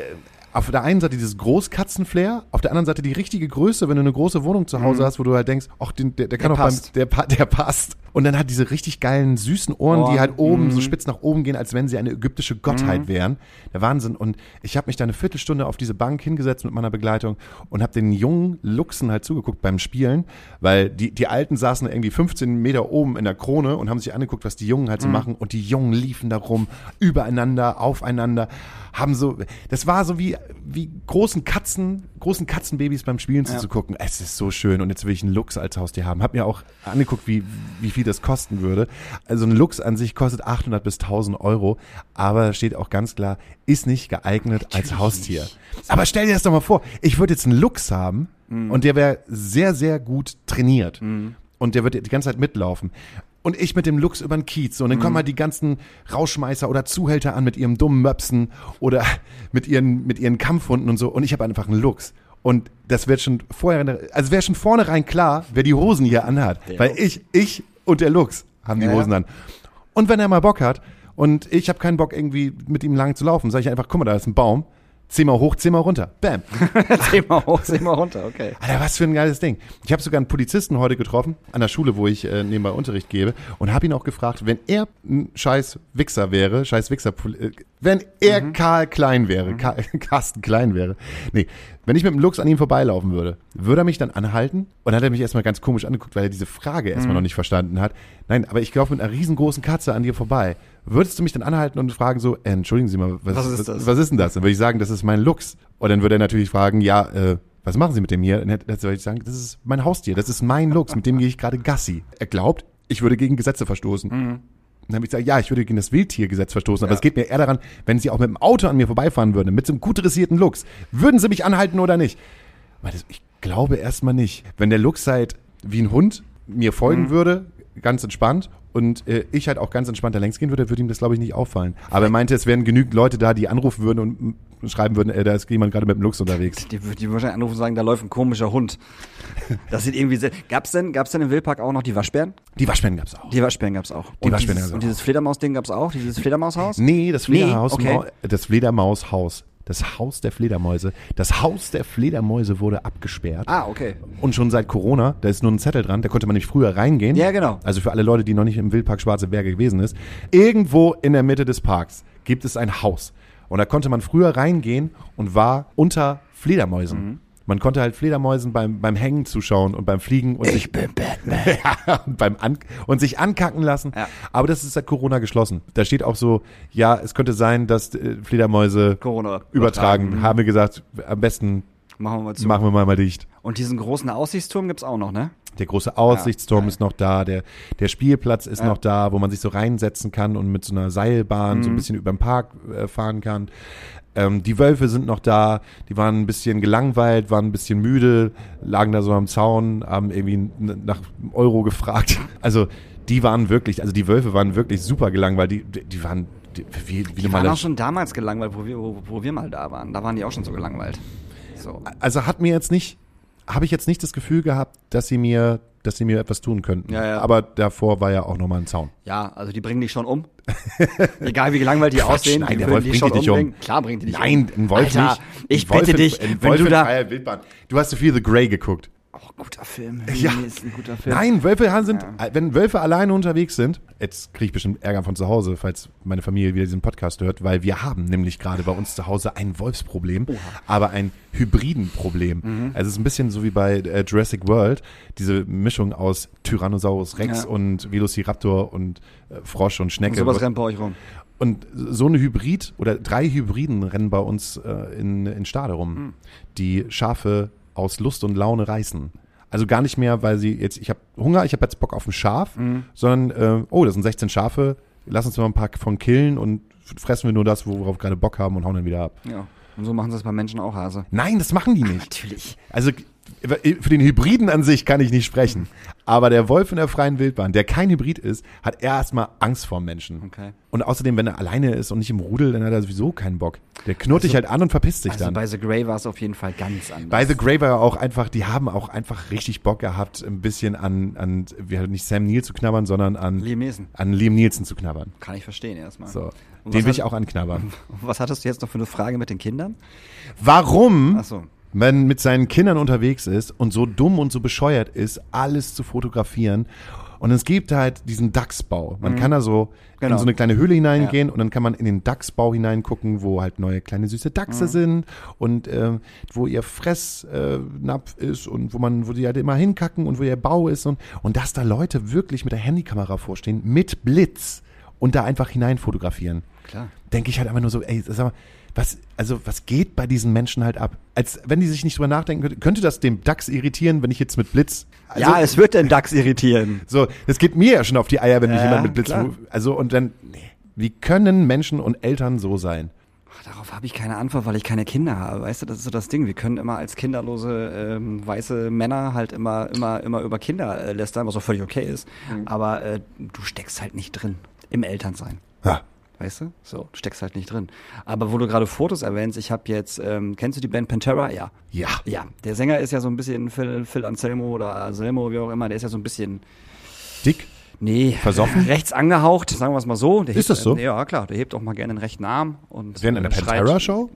auf der einen Seite dieses Großkatzenflair, auf der anderen Seite die richtige Größe, wenn du eine große Wohnung zu Hause hast, wo du halt denkst, ach, den, der, der kann Der auch beim, passt. der, der passt. Und dann hat diese richtig geilen, süßen Ohren, die Ohren, halt oben mhm. so spitz nach oben gehen, als wenn sie eine ägyptische Gottheit wären. Der Wahnsinn. Und ich habe mich da eine Viertelstunde auf diese Bank hingesetzt mit meiner Begleitung und habe den jungen Luchsen halt zugeguckt beim Spielen, weil die, die Alten saßen irgendwie 15 Meter oben in der Krone und haben sich angeguckt, was die Jungen halt so machen. Und die Jungen liefen da rum, übereinander, aufeinander, haben so, das war so wie, wie großen Katzen, großen Katzenbabys beim Spielen zuzugucken. Es ist so schön und jetzt will ich einen Luchs als Haustier haben. Hab mir auch angeguckt, wie, wie viel das kosten würde. Also ein Luchs an sich kostet 800 bis 1000 Euro, aber steht auch ganz klar, ist nicht geeignet als Haustier. Aber stell dir das doch mal vor, ich würde jetzt einen Luchs haben und der wäre sehr, sehr gut trainiert und der wird die ganze Zeit mitlaufen. Und ich mit dem Luchs über den Kiez. Und dann kommen halt die ganzen Rauschmeißer oder Zuhälter an mit ihrem dummen Möpsen oder mit ihren, mit ihren Kampfhunden und so. Und ich habe einfach einen Luchs. Und das wird schon vorher, also wäre schon vornherein klar, wer die Hosen hier anhat. Weil ich, ich und der Luchs haben die ja. Hosen an. Und wenn er mal Bock hat und ich habe keinen Bock irgendwie mit ihm lang zu laufen, sage ich einfach, guck mal, da ist ein Baum. Mal hoch, mal runter. Bam. Mal hoch, mal runter, okay. Alter, was für ein geiles Ding. Ich habe sogar einen Polizisten heute getroffen, an der Schule, wo ich äh, nebenbei Unterricht gebe, und habe ihn auch gefragt, wenn er ein scheiß Wichser wäre, scheiß Wichser, äh, wenn er Karl Klein wäre, Ka Carsten Klein wäre, nee, wenn ich mit dem Lux an ihm vorbeilaufen würde, würde er mich dann anhalten? Und hat er mich erstmal ganz komisch angeguckt, weil er diese Frage erstmal noch nicht verstanden hat. Nein, aber ich laufe mit einer riesengroßen Katze an dir vorbei. Würdest du mich dann anhalten und fragen so, äh, entschuldigen Sie mal, was, Was ist das? was ist denn das? Dann würde ich sagen, das ist mein Lux. Und dann würde er natürlich fragen, ja, äh, was machen Sie mit dem hier? Dann hätte- dann würde ich sagen, das ist mein Haustier, das ist mein Lux, mit dem gehe ich gerade Gassi. Er glaubt, ich würde gegen Gesetze verstoßen. Mhm. Dann habe ich gesagt, ja, ich würde gegen das Wildtiergesetz verstoßen, aber es geht mir eher daran, wenn Sie auch mit dem Auto an mir vorbeifahren würden, mit so einem gut dressierten Lux, würden Sie mich anhalten oder nicht? Weil das, ich glaube erstmal nicht. Wenn der Lux halt wie ein Hund mir folgen Mhm. würde, ganz entspannt, und äh, ich halt auch ganz entspannt da längs gehen würde, würde ihm das, glaube ich, nicht auffallen. Aber er meinte, es wären genügend Leute da, die anrufen würden und schreiben würden, äh, da ist jemand gerade mit dem Lux unterwegs. Die würde die wahrscheinlich anrufen und sagen, da läuft ein komischer Hund. Das sieht irgendwie sehr. Gab's denn, gab's denn im Wildpark auch noch die Waschbären? Die Waschbären gab's auch. Die Waschbären gab's auch. Die und Waschbären dieses, gab's Und auch. dieses Fledermaus-Ding gab's auch? Dieses Fledermaushaus? Nee, das Nee, Flederhaus, okay. Das Fledermaushaus. Das Haus der Fledermäuse. Das Haus der Fledermäuse wurde abgesperrt. Ah, okay. Und schon seit Corona, da ist nur ein Zettel dran, da konnte man nämlich früher reingehen. Ja, genau. Also für alle Leute, die noch nicht im Wildpark Schwarze Berge gewesen ist. Irgendwo in der Mitte des Parks gibt es ein Haus. Und da konnte man früher reingehen und war unter Fledermäusen. Mhm. Man konnte halt Fledermäusen beim, beim Hängen zuschauen und beim Fliegen und sich bin Batman. ja, und beim An und sich ankacken lassen. Ja. Aber das ist seit Corona geschlossen. Da steht auch so, ja, es könnte sein, dass äh, Fledermäuse Corona übertragen. Haben wir gesagt, am besten Machen wir mal zu. machen wir mal, mal dicht. Und diesen großen Aussichtsturm gibt's auch noch, ne? Der große Aussichtsturm Ja. ist noch da, der, der Spielplatz ist Ja. noch da, wo man sich so reinsetzen kann und mit so einer Seilbahn Mhm. so ein bisschen über den Park äh, fahren kann. Ähm, die Wölfe sind noch da, die waren ein bisschen gelangweilt, waren ein bisschen müde, lagen da so am Zaun, haben irgendwie nach Euro gefragt. Also die waren wirklich, also die Wölfe waren wirklich super gelangweilt, die, die, die waren die, wie, wie Die waren auch schon damals gelangweilt, wo wir, wo, wo wir mal da waren. Da waren die auch schon so gelangweilt. So. also hat mir jetzt nicht, habe ich jetzt nicht das Gefühl gehabt, dass sie mir, dass sie mir etwas tun könnten. Ja, ja. Aber davor war ja auch nochmal ein Zaun. Ja, also die bringen dich schon um. Egal wie gelangweilt die Quatsch, aussehen, nein, die der Wolf dich bringt dich nicht um. umbringen. Klar bringt die dich Nein, um. ein Wolf Alter, nicht. ich Wolf bitte in- dich, wenn Wolf du da, freier Wildbahn. Du hast zu viel The Grey geguckt. Auch guter Film. Ja. Nee, ist ein guter Film. Nein, Wölfe sind, äh, wenn Wölfe alleine unterwegs sind, jetzt kriege ich bestimmt Ärger von zu Hause, falls meine Familie wieder diesen Podcast hört, weil wir haben nämlich gerade bei uns zu Hause ein Wolfsproblem, aber ein Hybridenproblem. Mhm. Also es ist ein bisschen so wie bei äh, Jurassic World, diese Mischung aus Tyrannosaurus Rex Ja. und Velociraptor und äh, Frosch und Und Schnecke. sowas rennt bei euch rum. Und so eine Hybrid oder drei Hybriden rennen bei uns äh, in, in Stade rum, Hm. die Schafe aus Lust und Laune reißen. Also gar nicht mehr, weil sie jetzt, ich habe Hunger, ich habe jetzt Bock auf ein Schaf, Hm. sondern, äh, oh, das sind 16 Schafe, lass uns mal ein paar von killen und fressen wir nur das, worauf wir gerade Bock haben und hauen dann wieder ab. Ja. Und so machen sie das bei Menschen auch, Hase. Nein, das machen die nicht. Natürlich. Also für den Hybriden an sich kann ich nicht sprechen. Aber der Wolf in der freien Wildbahn, der kein Hybrid ist, hat erstmal Angst vor Menschen. Okay. Und außerdem, wenn er alleine ist und nicht im Rudel, dann hat er sowieso keinen Bock. Der knurrt dich halt an und verpisst sich Also dann. bei The Grey war es auf jeden Fall ganz anders. Bei The Grey war ja auch einfach, die haben auch einfach richtig Bock gehabt, ein bisschen an, an wir nicht Sam Neill zu knabbern, sondern an Liam Neeson. an Liam Nielsen zu knabbern. Kann ich verstehen erstmal. So. Den will ich hat- auch anknabbern. Was hattest du jetzt noch für eine Frage mit den Kindern? Warum Ach so. Man mit seinen Kindern unterwegs ist und so dumm und so bescheuert ist, alles zu fotografieren. Und es gibt halt diesen Dachsbau. Man kann da so Genau. in so eine kleine Höhle hineingehen und dann kann man in den Dachsbau hineingucken, wo halt neue kleine süße Dachse sind und ähm, wo ihr Fressnapf äh, Napf ist und wo man, wo die halt immer hinkacken und wo ihr Bau ist und, und dass da Leute wirklich mit der Handykamera vorstehen, mit Blitz und da einfach hinein fotografieren Klar. denke ich halt einfach nur so, ey, sag mal, was, also was geht bei diesen Menschen halt ab? Als wenn die sich nicht drüber nachdenken könnte, könnte das dem DAX irritieren, wenn ich jetzt mit Blitz. Also, ja, es wird den DAX irritieren. so, das geht mir ja schon auf die Eier, wenn mich Ja, jemand mit Blitz. klar. Also und dann, nee, wie können Menschen und Eltern so sein? Ach, Darauf habe ich keine Antwort, weil ich keine Kinder habe. Weißt du, das ist so das Ding. Wir können immer als kinderlose ähm, weiße Männer halt immer, immer, immer über Kinder äh, lästern, was auch völlig okay ist. Aber äh, du steckst halt nicht drin im Elternsein. Ja. Weißt du? So, du steckst halt nicht drin. Aber wo du gerade Fotos erwähnst, ich habe jetzt, ähm, kennst du die Band Pantera? Ja. Ja. Ja, der Sänger ist ja so ein bisschen Phil, Phil Anselmo oder Anselmo, wie auch immer, der ist ja so ein bisschen, Dick? Nee, Versoffen? rechts angehaucht, sagen wir es mal so. Der Ist hebt, das so? äh, Ja, klar, der hebt auch mal gerne den rechten Arm und Während einer äh, schreit- Pantera-Show?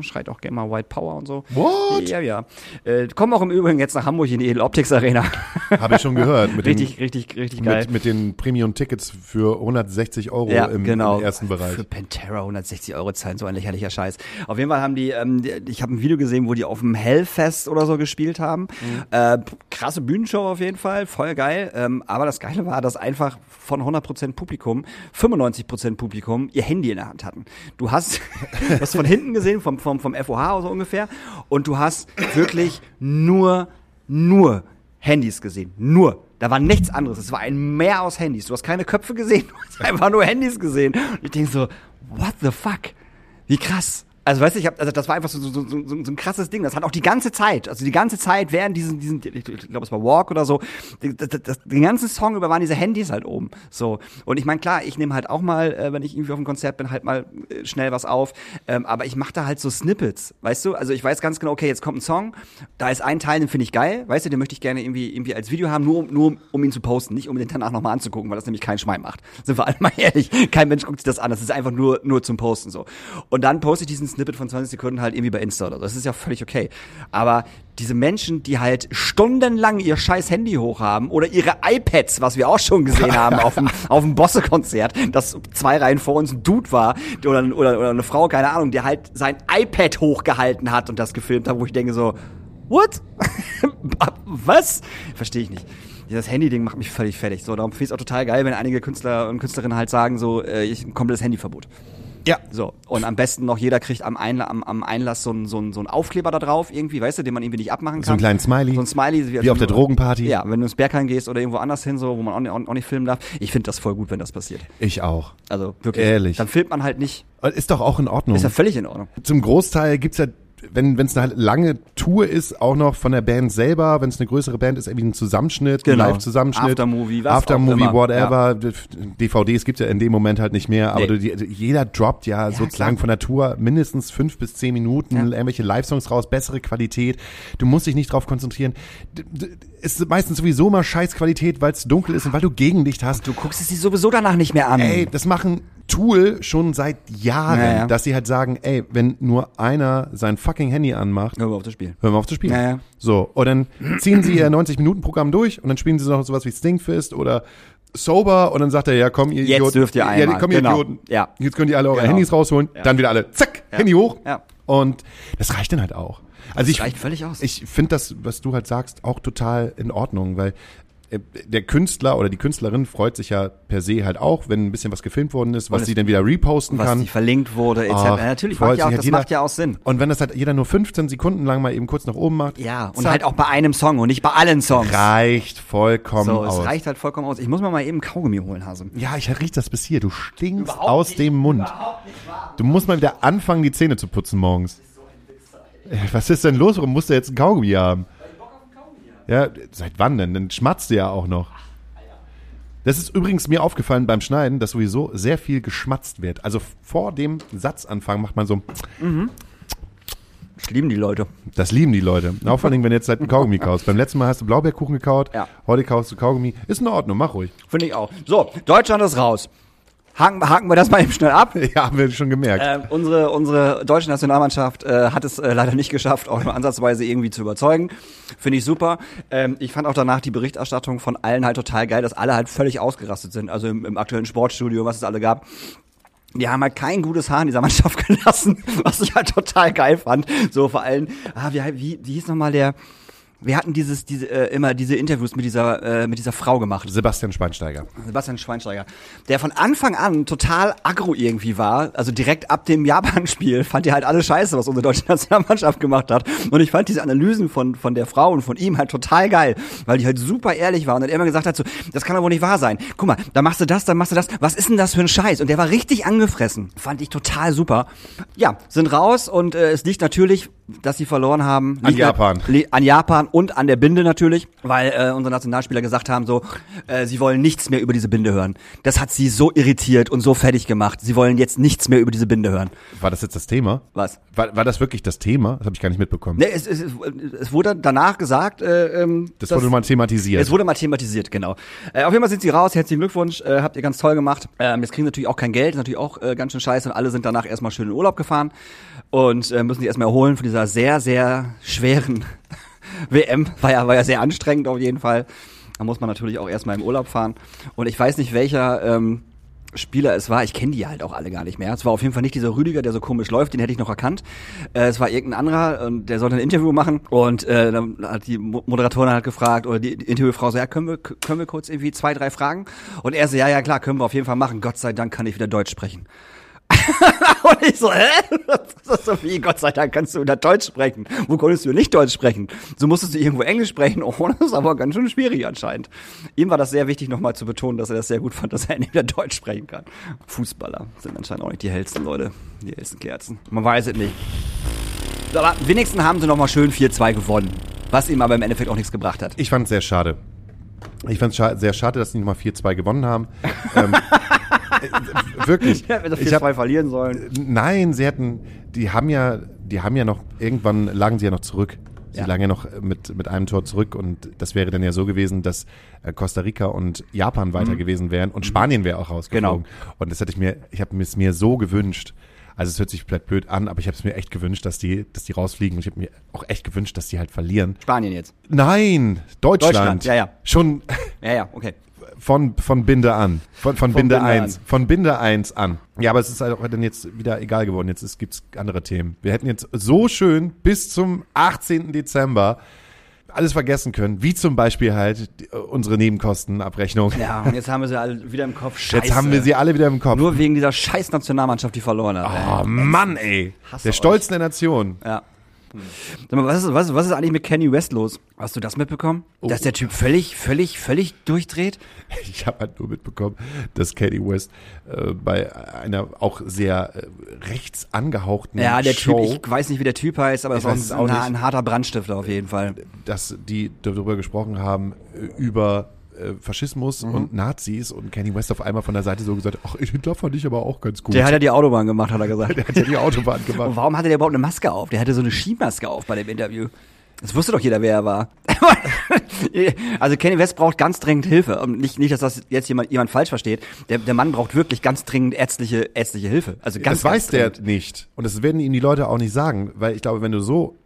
schreit auch gerne mal White Power und so. What? Ja, ja. Äh, kommen auch im Übrigen jetzt nach Hamburg in die Edel Optics Arena. Habe ich schon gehört. Mit richtig, den, richtig, richtig geil. mit, mit den Premium-Tickets für 160 Euro ja, im, genau. im ersten Bereich. Für Pantera 160 Euro zahlen, so ein lächerlicher Scheiß. Auf jeden Fall haben die, ähm, die ich habe ein Video gesehen, wo die auf dem Hellfest oder so gespielt haben. Mhm. Äh, krasse Bühnenshow auf jeden Fall, voll geil. Ähm, aber das Geile war, dass einfach von 100% Publikum 95% Publikum ihr Handy in der Hand hatten. Du hast das von hinten gesehen, vom, vom, vom FOH so ungefähr, und du hast wirklich nur, nur Handys gesehen. Nur. Da war nichts anderes. Es war ein Meer aus Handys. Du hast keine Köpfe gesehen, du hast einfach nur Handys gesehen. Und ich denke so, what the fuck? Wie krass. Also weißt du, ich hab, also das war einfach so, so, so, so, so ein krasses Ding. Das hat auch die ganze Zeit, also die ganze Zeit während diesen, diesen ich glaube es war Walk oder so, das, das, den ganzen Song über waren diese Handys halt oben. So und ich meine klar, ich nehme halt auch mal, äh, wenn ich irgendwie auf einem Konzert bin, halt mal äh, schnell was auf. Ähm, aber ich mache da halt so Snippets, weißt du? Also ich weiß ganz genau, okay, jetzt kommt ein Song, da ist ein Teil, den finde ich geil, weißt du, den möchte ich gerne irgendwie irgendwie als Video haben, nur nur um ihn zu posten, nicht um den danach nochmal anzugucken, weil das nämlich kein Schwein macht. Sind wir alle mal ehrlich, kein Mensch guckt sich das an, das ist einfach nur nur zum Posten so. Und dann poste ich diesen Snippet von 20 Sekunden halt irgendwie bei Insta oder so. Das ist ja völlig okay. Aber diese Menschen, die halt stundenlang ihr scheiß Handy hochhaben oder ihre iPads, was wir auch schon gesehen haben auf dem, auf dem Bosse-Konzert, dass zwei Reihen vor uns ein Dude war oder, oder, oder eine Frau, keine Ahnung, der halt sein iPad hochgehalten hat und das gefilmt hat, wo ich denke so, what? was? Verstehe ich nicht. Dieses Handy-Ding macht mich völlig fertig. So, darum finde ich es auch total geil, wenn einige Künstler und Künstlerinnen halt sagen, so, äh, ich ein komplettes Handyverbot. Ja. So, und am besten noch jeder kriegt am, Einla am, am Einlass so einen so einen- so einen Aufkleber da drauf, irgendwie, weißt du, den man irgendwie nicht abmachen kann. So einen kleinen Smiley. So ein Smiley. Wie auf der Drogenparty. Ja, wenn du ins Berghain gehst oder irgendwo anders hin, so, wo man auch nicht, auch nicht filmen darf. Ich finde das voll gut, wenn das passiert. Ich auch. Also wirklich. Ehrlich. Dann filmt man halt nicht. Ist doch auch in Ordnung. Ist ja völlig in Ordnung. Zum Großteil gibt's ja, wenn es eine lange Tour ist, auch noch von der Band selber, wenn es eine größere Band ist, irgendwie ein Zusammenschnitt, Genau. ein Live-Zusammenschnitt. Aftermovie, was Aftermovie, whatever. DVDs gibt's ja in dem Moment halt nicht mehr, aber Nee. du, jeder droppt ja, sozusagen klar. von der Tour mindestens fünf bis zehn Minuten, Ja. irgendwelche Live-Songs raus, bessere Qualität. Du musst dich nicht drauf konzentrieren. D- Ist meistens sowieso mal Scheißqualität, weil es dunkel ist und weil du Gegenlicht hast. Du guckst es dir sowieso danach nicht mehr an. Ey, das machen Tool schon seit Jahren, Ja, ja. dass sie halt sagen, ey, wenn nur einer sein fucking Handy anmacht, Hör mal auf das Spiel. hören wir auf zu spielen. Ja, ja. So, und dann ziehen sie ihr 90-Minuten-Programm durch und dann spielen sie noch sowas wie Stinkfist oder Sober und dann sagt er, ja komm, ihr Jetzt Idioten. dürft ihr ja, einmal. komm, ihr Genau. Idioten. Ja. Jetzt könnt ihr alle eure Genau. Handys rausholen, dann wieder alle, zack, Handy hoch. Ja. Und das reicht dann halt auch. Also ich, reicht völlig aus. Ich finde das, was du halt sagst, auch total in Ordnung, weil äh, der Künstler oder die Künstlerin freut sich ja per se halt auch, wenn ein bisschen was gefilmt worden ist, was es- sie dann wieder reposten Was kann. die verlinkt wurde, etc. Ach, ja, natürlich, freut macht ja auch, halt das jeder. macht ja auch Sinn. Und wenn das halt jeder nur 15 Sekunden lang mal eben kurz nach oben macht, Ja, und zack, halt auch bei einem Song und nicht bei allen Songs. reicht vollkommen So, es aus. reicht halt vollkommen aus. Ich muss mir mal eben Kaugummi holen, Hase. Ja, ich riech das bis hier. Du stinkst aus dem Mund. Du musst mal wieder anfangen, die Zähne zu putzen morgens. Was ist denn los? Warum musst du jetzt einen Kaugummi haben? Ja, seit wann denn? Dann schmatzt du ja auch noch. Das ist übrigens mir aufgefallen beim Schneiden, dass sowieso sehr viel geschmatzt wird. Also vor dem Satzanfang macht man so, Das lieben die Leute. das lieben die Leute. Auch vor allem, wenn du jetzt seit einem Kaugummi kaust. Beim letzten Mal hast du Blaubeerkuchen gekaut, Ja. heute kaust du Kaugummi. Ist in Ordnung, mach ruhig. Finde ich auch. So, Deutschland ist raus. Haken, haken wir das mal eben schnell ab. Ja, haben wir schon gemerkt. Ähm, unsere, unsere deutsche Nationalmannschaft äh, hat es äh, leider nicht geschafft, auch nur ansatzweise irgendwie zu überzeugen. Finde ich super. Ähm, ich fand auch danach die Berichterstattung von allen halt total geil, dass alle halt völlig ausgerastet sind. Also im, im aktuellen Sportstudio, was es alle gab. Die haben halt kein gutes Haar in dieser Mannschaft gelassen, was ich halt total geil fand. So vor allem, ah, wie, wie, wie hieß nochmal der, wir hatten dieses, diese, äh, immer diese Interviews mit dieser, äh, mit dieser Frau gemacht. Sebastian Schweinsteiger. Sebastian Schweinsteiger, der von Anfang an total aggro irgendwie war, also direkt ab dem Japan-Spiel fand er halt alles scheiße, was unsere deutsche Nationalmannschaft gemacht hat. Und ich fand diese Analysen von, von der Frau und von ihm halt total geil, weil die halt super ehrlich war und dann immer gesagt hat so, das kann doch wohl nicht wahr sein. Guck mal, da machst du das, dann machst du das, was ist denn das für ein Scheiß? Und der war richtig angefressen. Fand ich total super. Ja, sind raus und äh, es liegt natürlich, dass sie verloren haben. An Japan. an Japan und an der Binde natürlich, weil äh, unsere Nationalspieler gesagt haben, so, äh, sie wollen nichts mehr über diese Binde hören. Das hat sie so irritiert und so fertig gemacht. Sie wollen jetzt nichts mehr über diese Binde hören. War das jetzt das Thema? Was? War, war das wirklich das Thema? Das habe ich gar nicht mitbekommen. Ne, es, es, es wurde danach gesagt, äh, ähm, das dass- wurde mal thematisiert. es wurde mal thematisiert, genau. Äh, auf jeden Fall sind sie raus. Herzlichen Glückwunsch. Äh, habt ihr ganz toll gemacht. Ähm, jetzt kriegen sie natürlich auch kein Geld. Ist natürlich auch äh, ganz schön scheiße. Und alle sind danach erstmal schön in Urlaub gefahren. Und äh, müssen sich erstmal erholen von dieser sehr, sehr schweren WM. War ja, war ja sehr anstrengend auf jeden Fall. Da muss man natürlich auch erstmal im Urlaub fahren. Und ich weiß nicht, welcher ähm, Spieler es war. Ich kenne die halt auch alle gar nicht mehr. Es war auf jeden Fall nicht dieser Rüdiger, der so komisch läuft. Den hätte ich noch erkannt. Äh, es war irgendein anderer und der sollte ein Interview machen. Und äh, dann hat die Mo- Moderatorin halt gefragt oder die die Interviewfrau so, ja, können wir, können wir kurz irgendwie zwei, drei Fragen? Und er so, ja, ja, klar, können wir auf jeden Fall machen. Gott sei Dank kann ich wieder Deutsch sprechen. Ich so, hä? Das ist so wie, Gott sei Dank kannst du wieder Deutsch sprechen. Wo konntest du nicht Deutsch sprechen? So musstest du irgendwo Englisch sprechen. Oh, das ist aber ganz schön schwierig anscheinend. Ihm war das sehr wichtig, nochmal zu betonen, dass er das sehr gut fand, dass er nicht wieder Deutsch sprechen kann. Fußballer sind anscheinend auch nicht die hellsten Leute, die hellsten Kerzen. Man weiß es nicht. Aber wenigstens haben sie nochmal schön 4-2 gewonnen. Was ihm aber im Endeffekt auch nichts gebracht hat. Ich fand es sehr schade. Ich fand es scha sehr schade, dass sie nochmal 4-2 gewonnen haben. ähm, äh, wirklich. hätte Ich hab, 4-2 verlieren sollen. nein, sie hatten, die haben ja, die haben ja noch, irgendwann lagen sie ja noch zurück. Sie Ja. lagen ja noch mit, mit einem Tor zurück und das wäre dann ja so gewesen, dass äh, Costa Rica und Japan weiter gewesen wären und Spanien wäre auch rausgeflogen. Mhm. Genau. Und das hätte ich mir, ich habe es mir so gewünscht. Also es hört sich vielleicht blöd an, aber ich habe es mir echt gewünscht, dass die, dass die rausfliegen. Und ich habe mir auch echt gewünscht, dass die halt verlieren. Spanien jetzt. Nein, Deutschland. Deutschland, ja, ja. Schon Ja, ja, okay. Von, von Binde an. Von, von, Binde Binde 1. an. Von Binde 1 an. Ja, aber es ist halt auch dann jetzt wieder egal geworden. Jetzt gibt es andere Themen. Wir hätten jetzt so schön bis zum 18. Dezember alles vergessen können, wie zum Beispiel halt unsere Nebenkostenabrechnung. Ja, und jetzt haben wir sie alle wieder im Kopf. Scheiße. Jetzt haben wir sie alle wieder im Kopf. Nur wegen dieser scheiß Nationalmannschaft, die verloren hat. ey. oh Mann, ey. Hasse Der euch. Stolz der Nation. Ja. Sag mal, was ist, was, was ist eigentlich mit Kenny West los? Hast du das mitbekommen? Dass der Typ völlig, völlig, völlig durchdreht? Ich habe halt nur mitbekommen, dass Katie West äh, bei einer auch sehr äh, rechts angehauchten Ja, der Show, Typ, ich weiß nicht, wie der Typ heißt, aber das ist auch ein, ein harter Brandstifter auf jeden Fall. dass die darüber gesprochen haben, über äh, Faschismus Mhm. und Nazis und Kanye West auf einmal von der Seite so gesagt, ach, Hitler fand ich aber auch ganz gut. Der hat ja die Autobahn gemacht, hat er gesagt. der hat ja die Autobahn Und gemacht. warum hatte der überhaupt eine Maske auf? Der hatte so eine Skimaske auf bei dem Interview. Das wusste doch jeder, wer er war. also Kanye West braucht ganz dringend Hilfe. Und nicht, nicht dass das jetzt jemand, jemand falsch versteht. Der, der Mann braucht wirklich ganz dringend ärztliche, ärztliche Hilfe. Also ganz, das ganz weiß der dringend. nicht. Und das werden ihm die Leute auch nicht sagen, weil ich glaube, wenn du so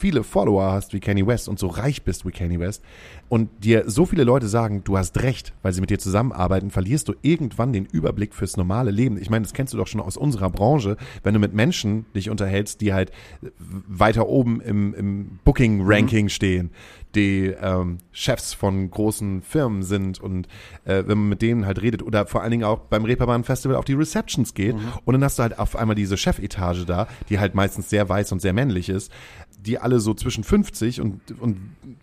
viele Follower hast wie Kanye West und so reich bist wie Kanye West und dir so viele Leute sagen, du hast recht, weil sie mit dir zusammenarbeiten, verlierst du irgendwann den Überblick fürs normale Leben. Ich meine, das kennst du doch schon aus unserer Branche, wenn du mit Menschen dich unterhältst, die halt weiter oben im, im Booking-Ranking stehen, die ähm, Chefs von großen Firmen sind und äh, wenn man mit denen halt redet oder vor allen Dingen auch beim Reeperbahn Festival auf die Receptions geht und dann hast du halt auf einmal diese Chefetage da, die halt meistens sehr weiß und sehr männlich ist, die alle so zwischen 50 und, und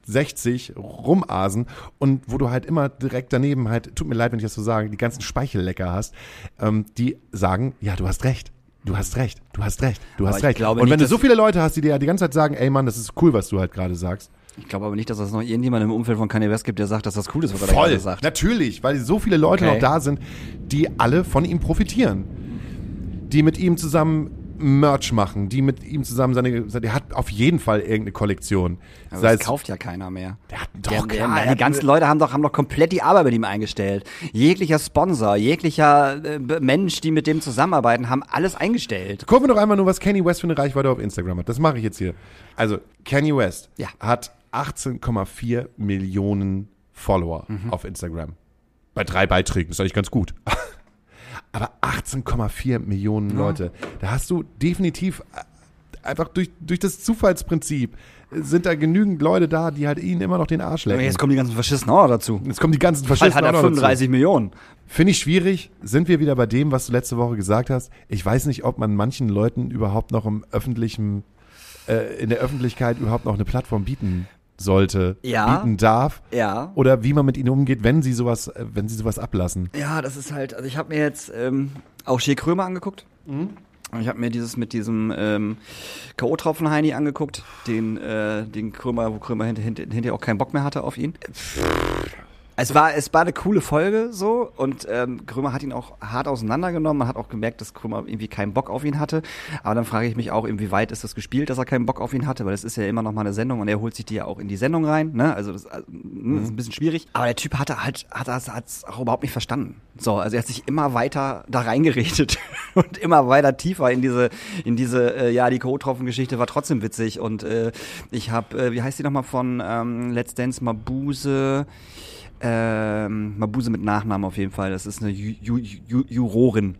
60 rumasen und wo du halt immer direkt daneben halt, tut mir leid, wenn ich das so sage, die ganzen Speichellecker hast, ähm, die sagen, ja, du hast recht. Du hast recht, du hast recht, du hast recht. glaube Und wenn nicht, du so viele Leute hast, die dir ja die ganze Zeit sagen, ey Mann, das ist cool, was du halt gerade sagst. Ich glaube aber nicht, dass es noch irgendjemand im Umfeld von Kanye West gibt, der sagt, dass das cool ist, was er da gerade sagt. natürlich, weil so viele Leute Okay. noch da sind, die alle von ihm profitieren. Die mit ihm zusammen Merch machen, die mit ihm zusammen seine, der hat auf jeden Fall irgendeine Kollektion. Aber Sei das kauft ja keiner mehr. Der hat doch Der, der, klar, er die hat- ganzen Leute haben doch, haben doch komplett die Arbeit mit ihm eingestellt. Jeglicher Sponsor, jeglicher äh, Mensch, die mit dem zusammenarbeiten, haben alles eingestellt. Gucken wir doch einmal nur, was Kanye West für eine Reichweite auf Instagram hat. Das mache ich jetzt hier. Also, Kanye West Ja. hat 18,4 Millionen Follower Mhm. auf Instagram. Bei drei Beiträgen, ist eigentlich ganz gut. Aber 18,4 Millionen Leute, da hast du definitiv äh, einfach durch, durch das Zufallsprinzip sind da genügend Leute da, die halt ihnen immer noch den Arsch lecken. Jetzt kommen die ganzen Faschisten auch noch dazu. Jetzt kommen die ganzen Faschisten hat er auch noch dazu. 35 Millionen. Finde ich schwierig. Sind wir wieder bei dem, was du letzte Woche gesagt hast? Ich weiß nicht, ob man manchen Leuten überhaupt noch im öffentlichen, äh, in der Öffentlichkeit überhaupt noch eine Plattform bieten sollte, Ja. bieten darf. Ja. Oder wie man mit ihnen umgeht, wenn sie sowas, äh, wenn sie sowas ablassen. Ja, das ist halt, also ich habe mir jetzt ähm, auch Shea Krömer angeguckt. Und ich habe mir dieses mit diesem ähm, K.O.-Tropfen Heini angeguckt, den, äh, den Krömer, wo Krömer hinter, hinter, hinterher auch keinen Bock mehr hatte auf ihn. Es war, es war eine coole Folge so und ähm, Krömer hat ihn auch hart auseinandergenommen. Man hat auch gemerkt, dass Krömer irgendwie keinen Bock auf ihn hatte. Aber dann frage ich mich auch, inwieweit ist das gespielt, dass er keinen Bock auf ihn hatte, weil das ist ja immer noch mal eine Sendung und er holt sich die ja auch in die Sendung rein. Ne? Also das, also, ist ein bisschen schwierig. Aber der Typ hatte halt, hat das hat's auch überhaupt nicht verstanden. So, also er hat sich immer weiter da reingeredet und immer weiter tiefer in diese, in diese, äh, ja, die Co-Tropfen-Geschichte war trotzdem witzig und äh, ich habe, äh, wie heißt die nochmal von ähm, Let's Dance Mabuse? Ähm, Mabuse mit Nachnamen auf jeden Fall. Das ist eine Ju Ju Ju Jurorin.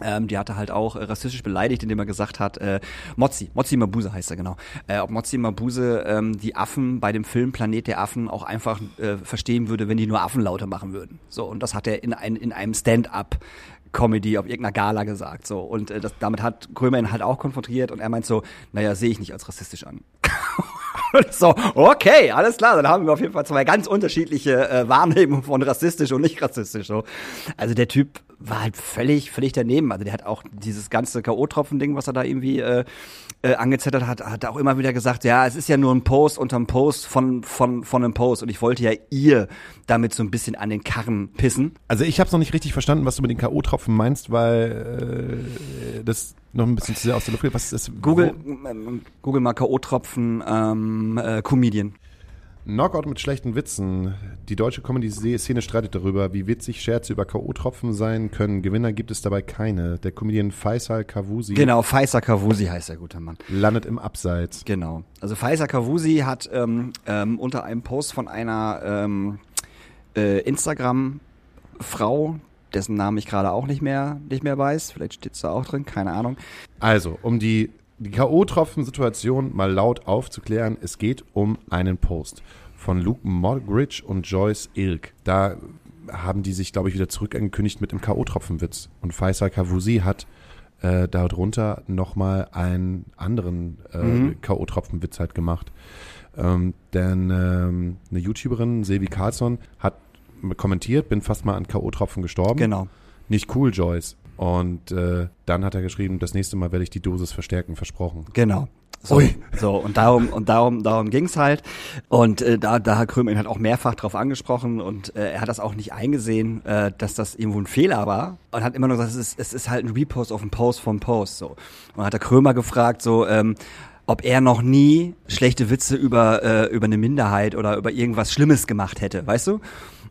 Ähm, die hatte halt auch äh, rassistisch beleidigt, indem er gesagt hat, äh, Mozzi, Mozzi Mabuse heißt er genau, äh, ob Mozzi Mabuse ähm, die Affen bei dem Film Planet der Affen auch einfach äh, verstehen würde, wenn die nur Affenlaute machen würden. So, und das hat er in, ein, in einem Stand-up Comedy auf irgendeiner Gala gesagt. So, und äh, das, damit hat Krömer ihn halt auch konfrontiert und er meint so, naja, sehe ich nicht als rassistisch an. So, okay, alles klar, dann haben wir auf jeden Fall zwei ganz unterschiedliche äh, Wahrnehmungen von rassistisch und nicht rassistisch. So. Also der Typ war halt völlig, völlig daneben. Also der hat auch dieses ganze K.O.-Tropfen-Ding, was er da irgendwie äh, äh, angezettert hat, hat auch immer wieder gesagt, ja, es ist ja nur ein Post unterm Post von, von, von einem Post und ich wollte ja ihr damit so ein bisschen an den Karren pissen. Also ich habe es noch nicht richtig verstanden, was du mit den K.O.-Tropfen meinst, weil äh, das noch ein bisschen zu sehr aus der Luft geht. Was ist das? Google, ähm, Google mal K.O.-Tropfen, ähm, äh, Comedian. Knockout mit schlechten Witzen. Die deutsche Comedy-Szene streitet darüber, wie witzig Scherze über K.O.-Tropfen sein können. Gewinner gibt es dabei keine. Der Comedian Faisal Kavusi Genau, Faisal Kavusi heißt der gute Mann. landet im Abseits. Genau. Also Faisal Kavusi hat ähm, ähm, unter einem Post von einer ähm, äh, Instagram-Frau, dessen Namen ich gerade auch nicht mehr, nicht mehr weiß, vielleicht steht's da auch drin, keine Ahnung. Also, um die, die K.O.-Tropfen-Situation mal laut aufzuklären, es geht um einen Post von Luke Mogridge und Joyce Ilk. Da haben die sich, glaube ich, wieder zurück angekündigt mit einem K.O.-Tropfenwitz. Und Faisal Kavusi hat äh, darunter nochmal einen anderen äh, K.O.-Tropfenwitz halt gemacht. Ähm, denn ähm, eine YouTuberin, Silvi Carlson, hat kommentiert, bin fast mal an K.O.-Tropfen gestorben. Genau. Nicht cool, Joyce. Und äh, dann hat er geschrieben, das nächste Mal werde ich die Dosis verstärken, versprochen. Genau. So, Ui. so und darum und darum darum ging's halt und äh, da da hat Krömer ihn halt auch mehrfach drauf angesprochen und äh, er hat das auch nicht eingesehen, äh, dass das irgendwo ein Fehler war und hat immer nur gesagt, es ist, es ist halt ein Repost auf ein Post vom Post so und dann hat der Krömer gefragt so ähm, ob er noch nie schlechte Witze über, äh, über eine Minderheit oder über irgendwas Schlimmes gemacht hätte, weißt du?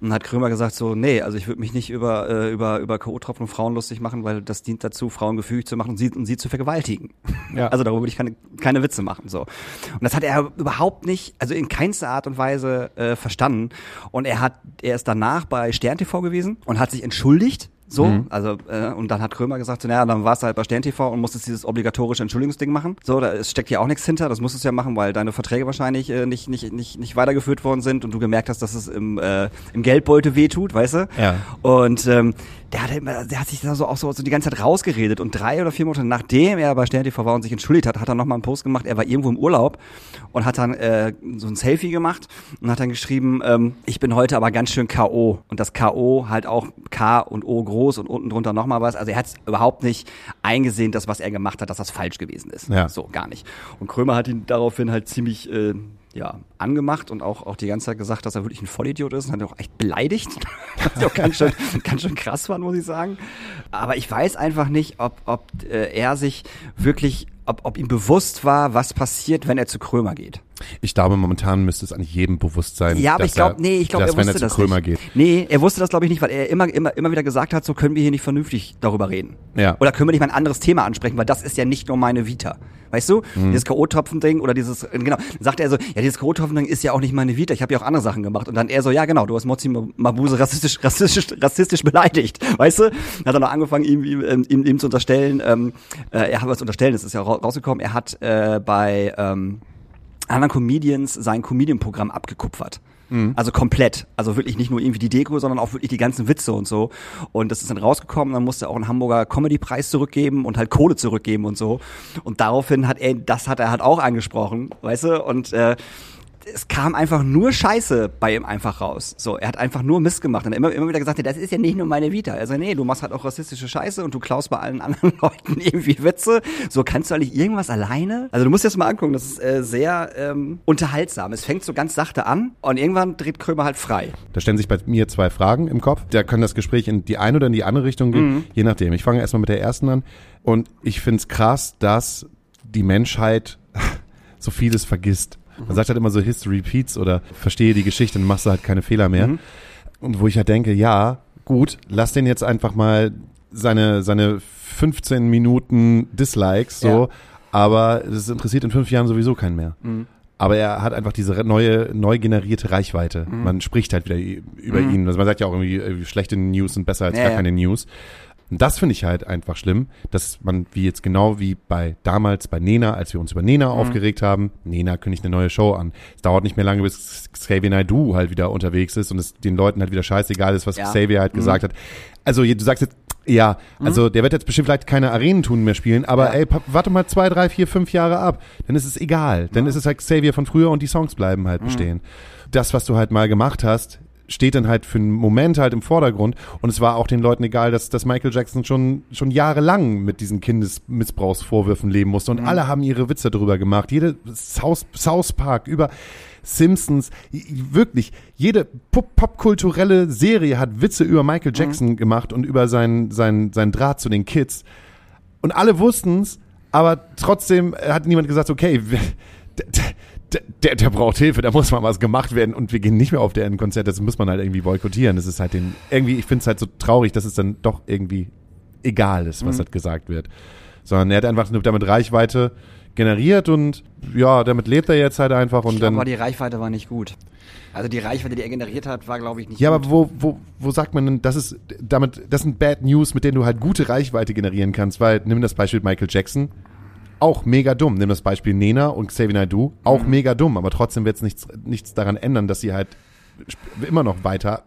Und hat Krömer gesagt so, nee, also ich würde mich nicht über, äh, über, über K.O.-Tropfen und Frauen lustig machen, weil das dient dazu, Frauen gefügig zu machen und sie, und sie zu vergewaltigen. Ja. Also darüber würde ich keine, keine Witze machen. so. Und das hat er überhaupt nicht, also in keinster Art und Weise äh, verstanden. Und er hat, er ist danach bei Stern TV gewesen und hat sich entschuldigt so, Mhm. also, äh, und dann hat Krömer gesagt, so, naja, dann warst du halt bei Stern TV und musstest dieses obligatorische Entschuldigungsding machen. So, da es steckt ja auch nichts hinter, das musstest du ja machen, weil deine Verträge wahrscheinlich äh, nicht, nicht, nicht, nicht weitergeführt worden sind und du gemerkt hast, dass es im, äh, im Geldbeutel wehtut, weißt du? Ja. Und ähm, der hat, immer, der hat sich da so auch so, so die ganze Zeit rausgeredet und drei oder vier Monate nachdem er bei Stern TV war und sich entschuldigt hat, hat er nochmal einen Post gemacht, er war irgendwo im Urlaub und hat dann äh, so ein Selfie gemacht und hat dann geschrieben, ähm, ich bin heute aber ganz schön K.O. Und das K.O. halt auch K und O groß und unten drunter nochmal was. Also er hat überhaupt nicht eingesehen, dass was er gemacht hat, dass das falsch gewesen ist. Ja. So, gar nicht. Und Krömer hat ihn daraufhin halt ziemlich äh, ja, angemacht und auch, auch die ganze Zeit gesagt, dass er wirklich ein Vollidiot ist und hat ihn auch echt beleidigt. Was auch ganz schön, ganz schön krass war, muss ich sagen. Aber ich weiß einfach nicht, ob, ob äh, er sich wirklich, ob, ob ihm bewusst war, was passiert, wenn er zu Krömer geht. Ich glaube, momentan müsste es eigentlich jedem bewusst sein. Ja, aber dass ich glaube, er- nee, ich glaube, er wenn wusste er das zu Krömer nicht. geht. Nee, er wusste das glaube ich nicht, weil er immer, immer, immer wieder gesagt hat, so können wir hier nicht vernünftig darüber reden. Ja. Oder können wir nicht mal ein anderes Thema ansprechen, weil das ist ja nicht nur meine Vita. Weißt du? Mhm. Dieses K.O.-Tropfen-Ding oder dieses, äh, genau, dann sagt er so, ja, dieses K.O.-Tropfen-Ding ist ja auch nicht meine Vita, ich habe ja auch andere Sachen gemacht. Und dann er so, ja genau, du hast Mozi Mabuse rassistisch, rassistisch, rassistisch beleidigt, weißt du? Dann hat er noch angefangen, ihm, ihm, ähm, ihm, ihm zu unterstellen, ähm, äh, er hat was zu unterstellen, das ist ja ra- rausgekommen, er hat äh, bei, ähm, anderen Comedians sein Comedian-Programm abgekupfert. Also komplett. Also wirklich nicht nur irgendwie die Deko, sondern auch wirklich die ganzen Witze und so. Und das ist dann rausgekommen, dann musste er auch einen Hamburger Comedy-Preis zurückgeben und halt Kohle zurückgeben und so. Und daraufhin hat er, das hat er halt auch angesprochen, weißt du? Und äh, es kam einfach nur Scheiße bei ihm einfach raus. So, er hat einfach nur Mist gemacht und er immer, immer wieder gesagt, das ist ja nicht nur meine Vita. Also nee, du machst halt auch rassistische Scheiße und du klaust bei allen anderen Leuten irgendwie Witze. So kannst du eigentlich irgendwas alleine? Also du musst dir das mal angucken, das ist äh, sehr ähm, unterhaltsam. Es fängt so ganz sachte an und irgendwann dreht Krömer halt frei. Da stellen sich bei mir zwei Fragen im Kopf. Da kann das Gespräch in die eine oder in die andere Richtung gehen, Mhm. je nachdem. Ich fange erstmal mit der ersten an. Und ich finde es krass, dass die Menschheit so vieles vergisst. Mhm. Man sagt halt immer so, History repeats oder verstehe die Geschichte, dann machst du halt keine Fehler mehr. Mhm. Und wo ich halt denke, ja, gut, lass den jetzt einfach mal seine, seine 15 Minuten Dislikes so, Ja. aber das interessiert in fünf Jahren sowieso keinen mehr. Mhm. Aber er hat einfach diese neue, neu generierte Reichweite. Mhm. Man spricht halt wieder über ihn. Also man sagt ja auch irgendwie, äh, schlechte News sind besser als Ja, gar ja. keine News. Und das finde ich halt einfach schlimm, dass man, wie jetzt genau wie bei damals bei Nena, als wir uns über Nena Mhm. aufgeregt haben, Nena kündigt eine neue Show an. Es dauert nicht mehr lange, bis Xavier Naidoo halt wieder unterwegs ist und es den Leuten halt wieder scheißegal ist, was Ja. Mhm. Xavier halt gesagt hat. Also du sagst jetzt, ja, also der wird jetzt bestimmt vielleicht keine Arenentouren mehr spielen, aber Ja. ey, warte mal zwei, drei, vier, fünf Jahre ab. Dann ist es egal. Dann ist es halt Xavier von früher und die Songs bleiben Mhm. halt bestehen. Das, was du halt mal gemacht hast, steht dann halt für einen Moment halt im Vordergrund und es war auch den Leuten egal, dass, dass Michael Jackson schon, schon jahrelang mit diesen Kindesmissbrauchsvorwürfen leben musste Mhm. und alle haben ihre Witze darüber gemacht. Jede South, South Park über Simpsons, wirklich, jede pop- popkulturelle Serie hat Witze über Michael Mhm. Jackson gemacht und über seinen, seinen, seinen Draht zu den Kids. Und alle wussten's, aber trotzdem hat niemand gesagt, okay, der, der braucht Hilfe, da muss mal was gemacht werden und wir gehen nicht mehr auf deren Konzert, das muss man halt irgendwie boykottieren. Das ist halt den, irgendwie, ich finde es halt so traurig, dass es dann doch irgendwie egal ist, was halt gesagt wird. Sondern er hat einfach nur damit Reichweite generiert und ja, damit lebt er jetzt halt einfach und Ich glaube, dann. aber die Reichweite war nicht gut. Also die Reichweite, die er generiert hat, war, glaube ich, nicht Ja, gut. aber wo, wo, wo sagt man denn, das ist damit, das sind Bad News, mit denen du halt gute Reichweite generieren kannst, weil nimm das Beispiel Michael Jackson, auch mega dumm. Nimm das Beispiel Nena und Xavier Naidoo, auch mega dumm, aber trotzdem wird es nichts, nichts daran ändern, dass sie halt immer noch weiter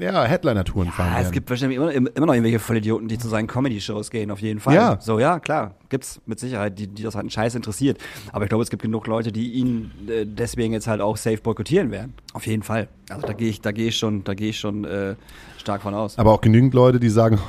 ja, Headliner-Touren fahren Ja, werden. es gibt wahrscheinlich immer, immer noch irgendwelche Vollidioten, die zu seinen Comedy-Shows gehen, auf jeden Fall. Ja. So, ja, klar, gibt's mit Sicherheit, die, die das halt einen Scheiß interessiert. Aber ich glaube, es gibt genug Leute, die ihn äh, deswegen jetzt halt auch safe boykottieren werden. Auf jeden Fall. Also da gehe ich, da gehe ich schon, da gehe ich schon äh, stark von aus. aber auch genügend Leute, die sagen,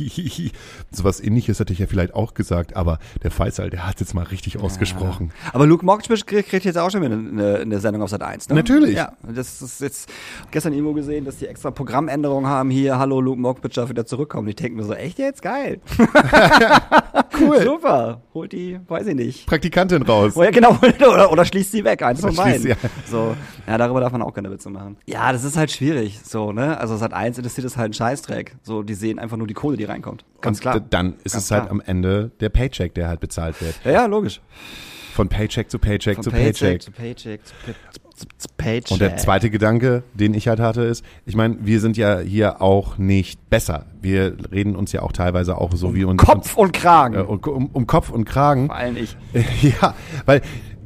sowas ähnliches hätte ich ja vielleicht auch gesagt, aber der Faisal, der hat jetzt mal richtig ausgesprochen. Aber Luke Mockridge kriegt, jetzt auch schon wieder eine, eine Sendung auf Sat 1, ne? Natürlich. Ja, das ist jetzt gestern irgendwo gesehen, dass die extra Programmänderungen haben hier, hallo Luke Mockbridge darf wieder zurückkommen. Ich denke mir so, echt jetzt? Geil. Cool. Super. Holt die, weiß ich nicht. Praktikantin raus. Ja, genau, oder, oder schließt sie weg, eins von Oder beiden. So, ja, darüber darf man auch keine Witze machen. Ja, das ist halt schwierig, so, ne? Also Sat 1 interessiert es halt ein Scheißdreck. So, die sehen einfach nur die Kohle, die reinkommt. Ganz Und klar. dann ist Ganz es halt klar. am Ende der Paycheck, der halt bezahlt wird. Ja, ja, logisch. Von Paycheck zu Paycheck Von zu Paycheck. Paycheck zu, Pay- zu, zu Paycheck. Und der zweite Gedanke, den ich halt hatte, ist, ich meine, wir sind ja hier auch nicht besser. Wir reden uns ja auch teilweise auch so wie uns Kopf und Kragen. äh, um, um, um Kopf und Kragen. Vor allem ich. ja, weil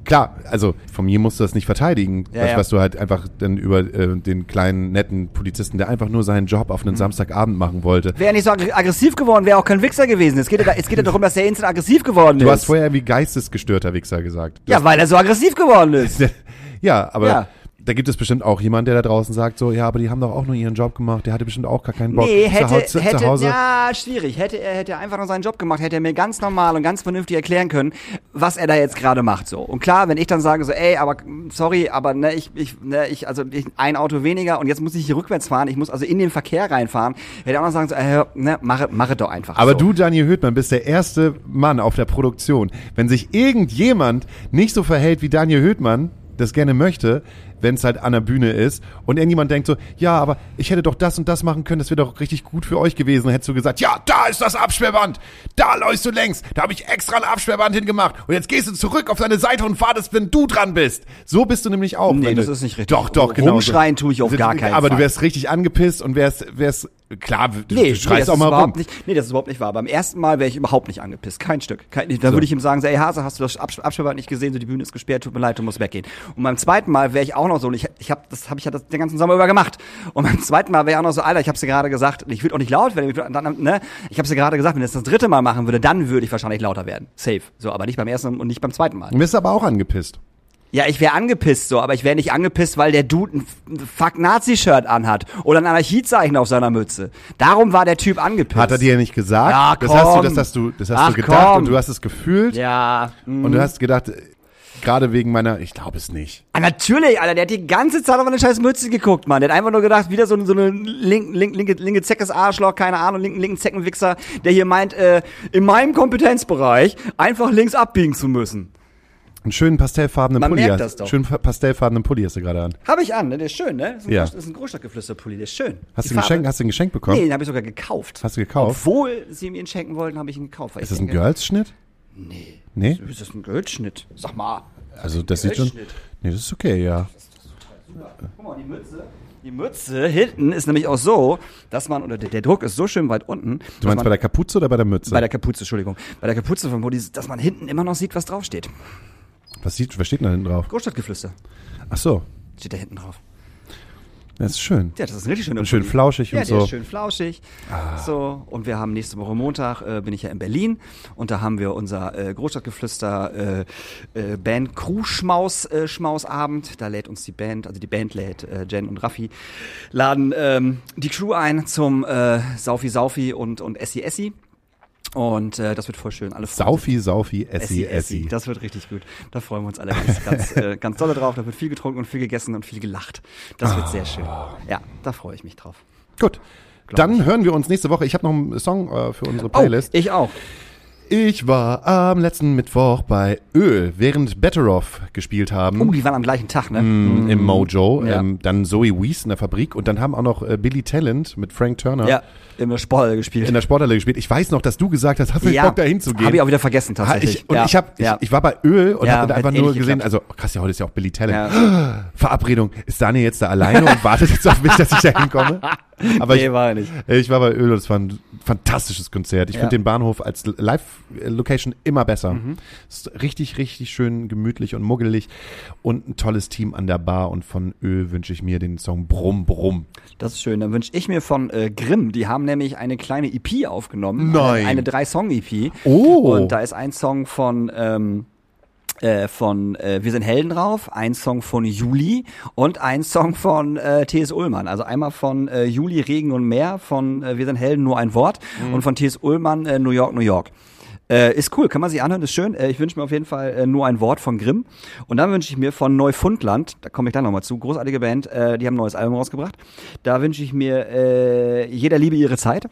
klar, also von mir musst du das nicht verteidigen, Ja, was, ja. was du halt einfach dann über äh, den kleinen netten Polizisten, der einfach nur seinen Job auf einen Mhm. Samstagabend machen wollte. Wäre nicht so ag- aggressiv geworden, wäre auch kein Wichser gewesen. Es geht, ja, es geht ja darum, dass er instant aggressiv geworden Du ist. hast vorher wie geistesgestörter Wichser gesagt. Du ja, weil er so aggressiv geworden ist. ja, aber Ja. Da gibt es bestimmt auch jemand, der da draußen sagt so, ja, aber die haben doch auch nur ihren Job gemacht, der hatte bestimmt auch gar keinen Bock. Nee, zu, hätte, Hau- zu, hätte, zu Hause. ja, schwierig. Hätte er, hätte einfach nur seinen Job gemacht, hätte er mir ganz normal und ganz vernünftig erklären können, was er da jetzt gerade macht, so. Und klar, wenn ich dann sage so, ey, aber, sorry, aber, ne, ich, ich, ne, ich, also, ich, ein Auto weniger und jetzt muss ich hier rückwärts fahren, ich muss also in den Verkehr reinfahren, hätte er auch noch sagen so, äh, ne, mach, mach es doch einfach. Aber so. du, Daniel Höhtmann, bist der erste Mann auf der Produktion. Wenn sich irgendjemand nicht so verhält, wie Daniel Höhtmann das gerne möchte, wenn es halt an der Bühne ist und irgendjemand denkt so, ja, aber ich hätte doch das und das machen können, das wäre doch richtig gut für euch gewesen. Dann hättest du gesagt, ja, da ist das Absperrband, da läufst du längs, da habe ich extra ein Absperrband hingemacht und jetzt gehst du zurück auf deine Seite und wartest, wenn du dran bist. So bist du nämlich auch. Nee, das du, ist nicht richtig. Doch, doch, genau. Rumschreien tue ich auf gar keinen Aber Fall. du wärst richtig angepisst und wärst, wärst klar, du, Nee, du schreist nee, auch mal rum. Nicht, nee, das ist überhaupt nicht wahr. Beim ersten Mal wäre ich überhaupt nicht angepisst. Kein Stück. Kein, da würde ich ihm sagen, so, ey Hase, hast du das Abs- Absperrband nicht gesehen? So, die Bühne ist gesperrt, tut mir leid, du musst weggehen. Und beim zweiten Mal wäre ich auch noch so, und ich, ich hab, das habe ich ja das, den ganzen Sommer über gemacht. Und beim zweiten Mal wäre ich auch noch so, Alter, ich habe dir gerade gesagt, ich würde auch nicht laut werden. ich Dann, ne? Ich habe dir gerade gesagt, wenn ich das das dritte Mal machen würde, dann würde ich wahrscheinlich lauter werden. Safe. So, aber nicht beim ersten und nicht beim zweiten Mal. Du bist aber auch angepisst. Ja, ich wäre angepisst so, aber ich wäre nicht angepisst, weil der Dude ein Fuck Nazi-Shirt anhat oder ein Anarchiezeichen auf seiner Mütze. Darum war der Typ angepisst. Hat er dir nicht gesagt? Ja, das hast du, komm. das hast du, das hast Ach, du gedacht komm. und du hast es gefühlt Ja. mm. und du hast gedacht, äh, gerade wegen meiner, ich glaube es nicht. Ah, natürlich, Alter, der hat die ganze Zeit auf eine scheiß Mütze geguckt, Mann. Der hat einfach nur gedacht, wieder so, so eine link, link, linke, linke Zeckes Arschloch, keine Ahnung, linken, linken Zeckenwichser, der hier meint, äh, in meinem Kompetenzbereich einfach links abbiegen zu müssen. Einen schönen pastellfarbenen Man Pulli. merkt hast- das doch. Schönen pa- pastellfarbenen Pulli hast du gerade an. Habe ich an, ne? Der ist schön, ne? Das ist ein, Ja. Groß, das ist ein Großstadtgeflüsterpulli, der ist schön. Hast Die du, ein Geschenk, hast du ein Geschenk bekommen? Nee, den habe ich sogar gekauft. Hast du gekauft? Obwohl sie mir ihn schenken wollten, habe ich ihn gekauft. Ist das ein denke, Girls-Schnitt? Nee. Nee? Ist das ein Goldschnitt? Sag mal. Also das sieht schon. Nee, das ist okay, ja. Guck mal, die Mütze. Die Mütze hinten ist nämlich auch so, dass man, oder der, der Druck ist so schön weit unten. Du meinst bei der Kapuze oder bei der Mütze? bei der Kapuze, Entschuldigung. Bei der Kapuze vom Pulli, dass man hinten immer noch sieht, was draufsteht. was, sieht, was steht denn da hinten drauf? Großstadtgeflüster Ach so, steht da hinten drauf. Das ist schön. Ja, das ist ein richtig schöner Und schön flauschig ja, und der so. ist schön flauschig. So, und wir haben nächste Woche Montag, äh, bin ich ja in Berlin und da haben wir unser äh, Großstadtgeflüster äh, äh, Band Crew Schmaus äh, Schmausabend. Da lädt uns die Band, also die Band lädt äh, Jen und Raffi, laden ähm, die Crew ein zum Saufi Saufi und, und Essi Essi. Und äh, das wird voll schön. Alle. Saufi, Saufi, Essi, Essi. Das wird richtig gut. Da freuen wir uns alle ganz, ganz, äh, ganz dolle drauf. Da wird viel getrunken und viel gegessen und viel gelacht. Das wird sehr schön. Ja, da freue ich mich drauf. Gut. Dann hören wir uns nächste Woche. Ich habe noch einen Song äh, für unsere Playlist. Oh, ich auch. Ich war am letzten Mittwoch bei Öl, während Better Off gespielt haben. Oh, die waren am gleichen Tag, ne? Mm, im Mojo, Ja. ähm, dann Zoe Wees in der Fabrik und dann haben auch noch äh, Billy Talent mit Frank Turner Ja, im Sporthalle gespielt. in der Sporthalle gespielt. Ich weiß noch, dass du gesagt hast, hast du nicht Bock da hinzugehen? Habe ich auch wieder vergessen Ha, tatsächlich. ich, und ja. ich, hab, ich, ja. ich war bei Öl und Ja, habe einfach nur gesehen, geklappt. also krass, ja, heute ist ja auch Billy Talent. Ja. Verabredung, ist Daniel jetzt da alleine und wartet jetzt auf mich, dass ich da hinkomme? Aber nee, ich, war nicht. ich war bei Öl und es war ein fantastisches Konzert. Ich Ja. finde den Bahnhof als Live-Location immer besser. Mhm. Ist richtig, richtig schön gemütlich und muggelig und ein tolles Team an der Bar und von Öl wünsche ich mir den Song Brumm Brumm. Das ist schön. Dann wünsche ich mir von äh, Grimm, die haben nämlich eine kleine EP aufgenommen. Nein. Eine, eine Drei-Song-EP. Oh. Und da ist ein Song von, ähm, äh, von äh, Wir sind Helden drauf, ein Song von Juli und ein Song von äh, T.S. Ullmann. Also einmal von äh, Juli Regen und Meer, von äh, Wir sind Helden nur ein Wort Mhm. und von T.S. Ullmann äh, New York, New York. Äh, ist cool, kann man sich anhören, ist schön. Äh, ich wünsche mir auf jeden Fall äh, nur ein Wort von Grimm. Und dann wünsche ich mir von Neufundland, da komme ich dann nochmal zu, großartige Band, äh, die haben ein neues Album rausgebracht. Da wünsche ich mir äh, Jeder Liebe ihre Zeit.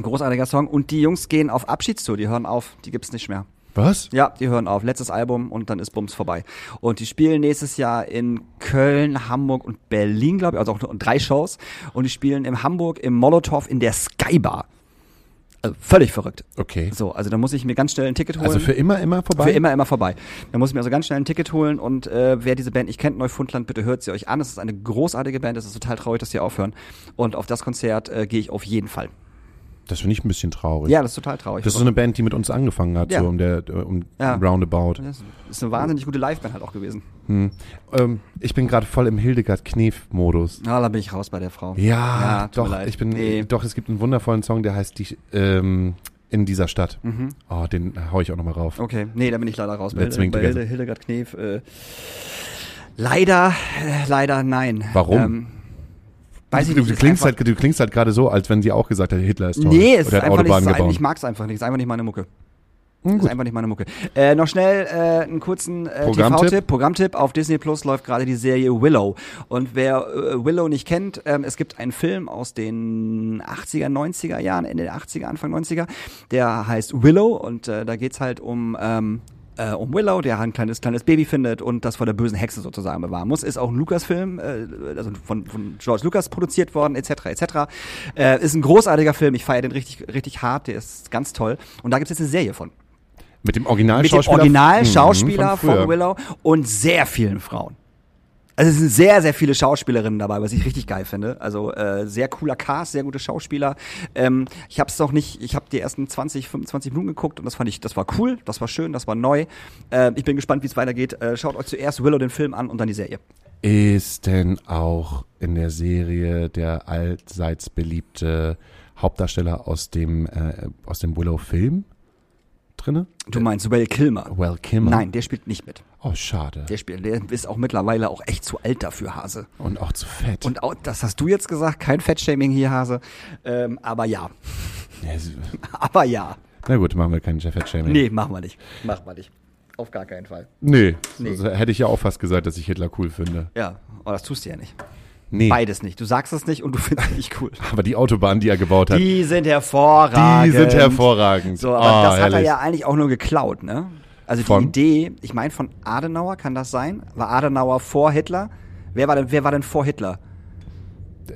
Großartiger Song. Und die Jungs gehen auf Abschiedstour, die hören auf, die gibt's nicht mehr. Was? Ja, die hören auf. Letztes Album und dann ist Bums vorbei. Und die spielen nächstes Jahr in Köln, Hamburg und Berlin, glaube ich, also auch nur drei Shows. Und die spielen in Hamburg im Molotow in der Skybar. Also völlig verrückt. Okay. So, also da muss ich mir ganz schnell ein Ticket holen. Also für immer, immer vorbei? Für immer, immer vorbei. Da muss ich mir also ganz schnell ein Ticket holen und äh, wer diese Band nicht kennt, Neufundland, bitte hört sie euch an. Es ist eine großartige Band, es ist total traurig, dass sie aufhören. Und auf das Konzert äh, gehe ich auf jeden Fall. Das finde ich ein bisschen traurig. Ja, das ist total traurig. Das ist so eine Band, die mit uns angefangen hat, Ja. so um der äh, um Ja. Roundabout. das ist eine wahnsinnig gute Liveband halt auch gewesen. Hm. Ähm, ich bin gerade voll im Hildegard-Knef-Modus. Ah, da bin ich raus bei der Frau. Ja, mir doch, ich bin, Nee. doch, es gibt einen wundervollen Song, der heißt die, ähm, in dieser Stadt. Oh, den hau ich auch nochmal rauf. Okay, nee, da bin ich leider raus. Bei, Hilde, bei. Hilde, Hildegard Knef. Äh, leider, äh, leider nein. Warum? Ähm, weiß ich du, nicht. du, klingst halt, du klingst halt gerade so, als wenn sie auch gesagt hätte, Hitler ist toll. Nee, es ist Oder einfach nicht, ich mag es einfach nicht. Es ist einfach nicht meine Mucke. Hm, ist einfach nicht meine Mucke. Äh, noch schnell äh, einen kurzen äh, Programmtipp. TV-Tipp. Programmtipp. Auf Disney Plus läuft gerade die Serie Willow. Und wer äh, Willow nicht kennt, ähm, es gibt einen Film aus den 80er, 90er Jahren, Ende der 80er, Anfang 90er, der heißt Willow und äh, da geht's halt um ähm, äh, um Willow, der ein kleines, kleines Baby findet und das vor der bösen Hexe sozusagen bewahren muss. Ist auch ein Lucas-Film, äh, also von, von George Lucas produziert worden, etc., etc. Äh, ist ein großartiger Film, ich feiere den richtig, richtig hart, der ist ganz toll. Und da gibt's jetzt eine Serie von Mit dem mit dem Originalschauspieler. Originalschauspieler Mhm, von, früher. Willow und sehr vielen Frauen. Also es sind sehr, sehr viele Schauspielerinnen dabei, was ich richtig geil finde. Also äh, sehr cooler Cast, sehr gute Schauspieler. Ähm, ich habe es noch nicht, ich habe die ersten 20, 25 Minuten geguckt und das fand ich, das war cool, das war schön, das war neu. Äh, ich bin gespannt, wie es weitergeht. Äh, schaut euch zuerst Willow den Film an und dann die Serie. Ist denn auch in der Serie der allseits beliebte Hauptdarsteller aus dem, äh, aus dem Willow-Film drinne? Du meinst Will Kilmer? Well Kimmer. Nein, der spielt nicht mit. Oh, schade. Der spielt, der ist auch mittlerweile auch echt zu alt dafür, Hase. Und auch zu fett. Und auch, das hast du jetzt gesagt, kein Fettshaming hier, Hase. Ähm, aber ja, aber ja. Na gut, machen wir keinen Fett-Shaming. Nee, machen wir nicht. Machen wir nicht. Auf gar keinen Fall. Nee. Nee. So hätte ich ja auch fast gesagt, dass ich Hitler cool finde. Ja, aber das tust du ja nicht. Nee. Beides nicht. Du sagst es nicht und du findest es nicht cool. Aber die Autobahn, die er gebaut hat, die, Die sind hervorragend. sind hervorragend. So, aber Ah, das hat er herrlich. ja eigentlich auch nur geklaut, ne? Also Von? die Idee, ich meine von Adenauer, kann das sein? War Adenauer vor Hitler? Wer war denn, wer war denn vor Hitler?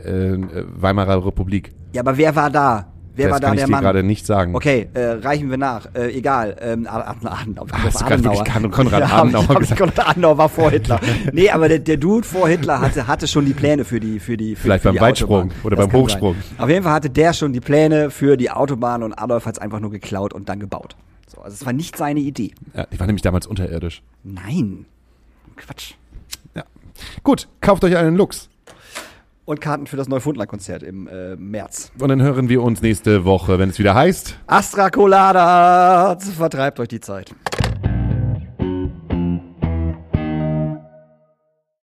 Äh, Weimarer Republik. Ja, aber wer war da? Wer das war da kann ich der dir Mann? gerade nicht sagen. Okay, äh, reichen wir nach. Äh, egal. Ähm, Ad- Ad- Adenauer. Du gerade wirklich Kon- Konrad ja, ich- Adenauer hab ich, gesagt? Konrad Adenauer war vor Hitler. nee, aber der, der Dude vor Hitler hatte, hatte schon die Pläne für die für die für, Vielleicht für beim die Weitsprung Autobahn. oder Das beim kann Hochsprung. Sein. Auf jeden Fall hatte der schon die Pläne für die Autobahn und Adolf hat es einfach nur geklaut und dann gebaut. So, also es war nicht seine Idee. Ja, die war nämlich damals unterirdisch. Nein. Quatsch. Ja. Gut, kauft euch einen Lux. Und Karten für das Neufundland-Konzert im äh, März. Und dann hören wir uns nächste Woche, wenn es wieder heißt. Astra Colada vertreibt euch die Zeit.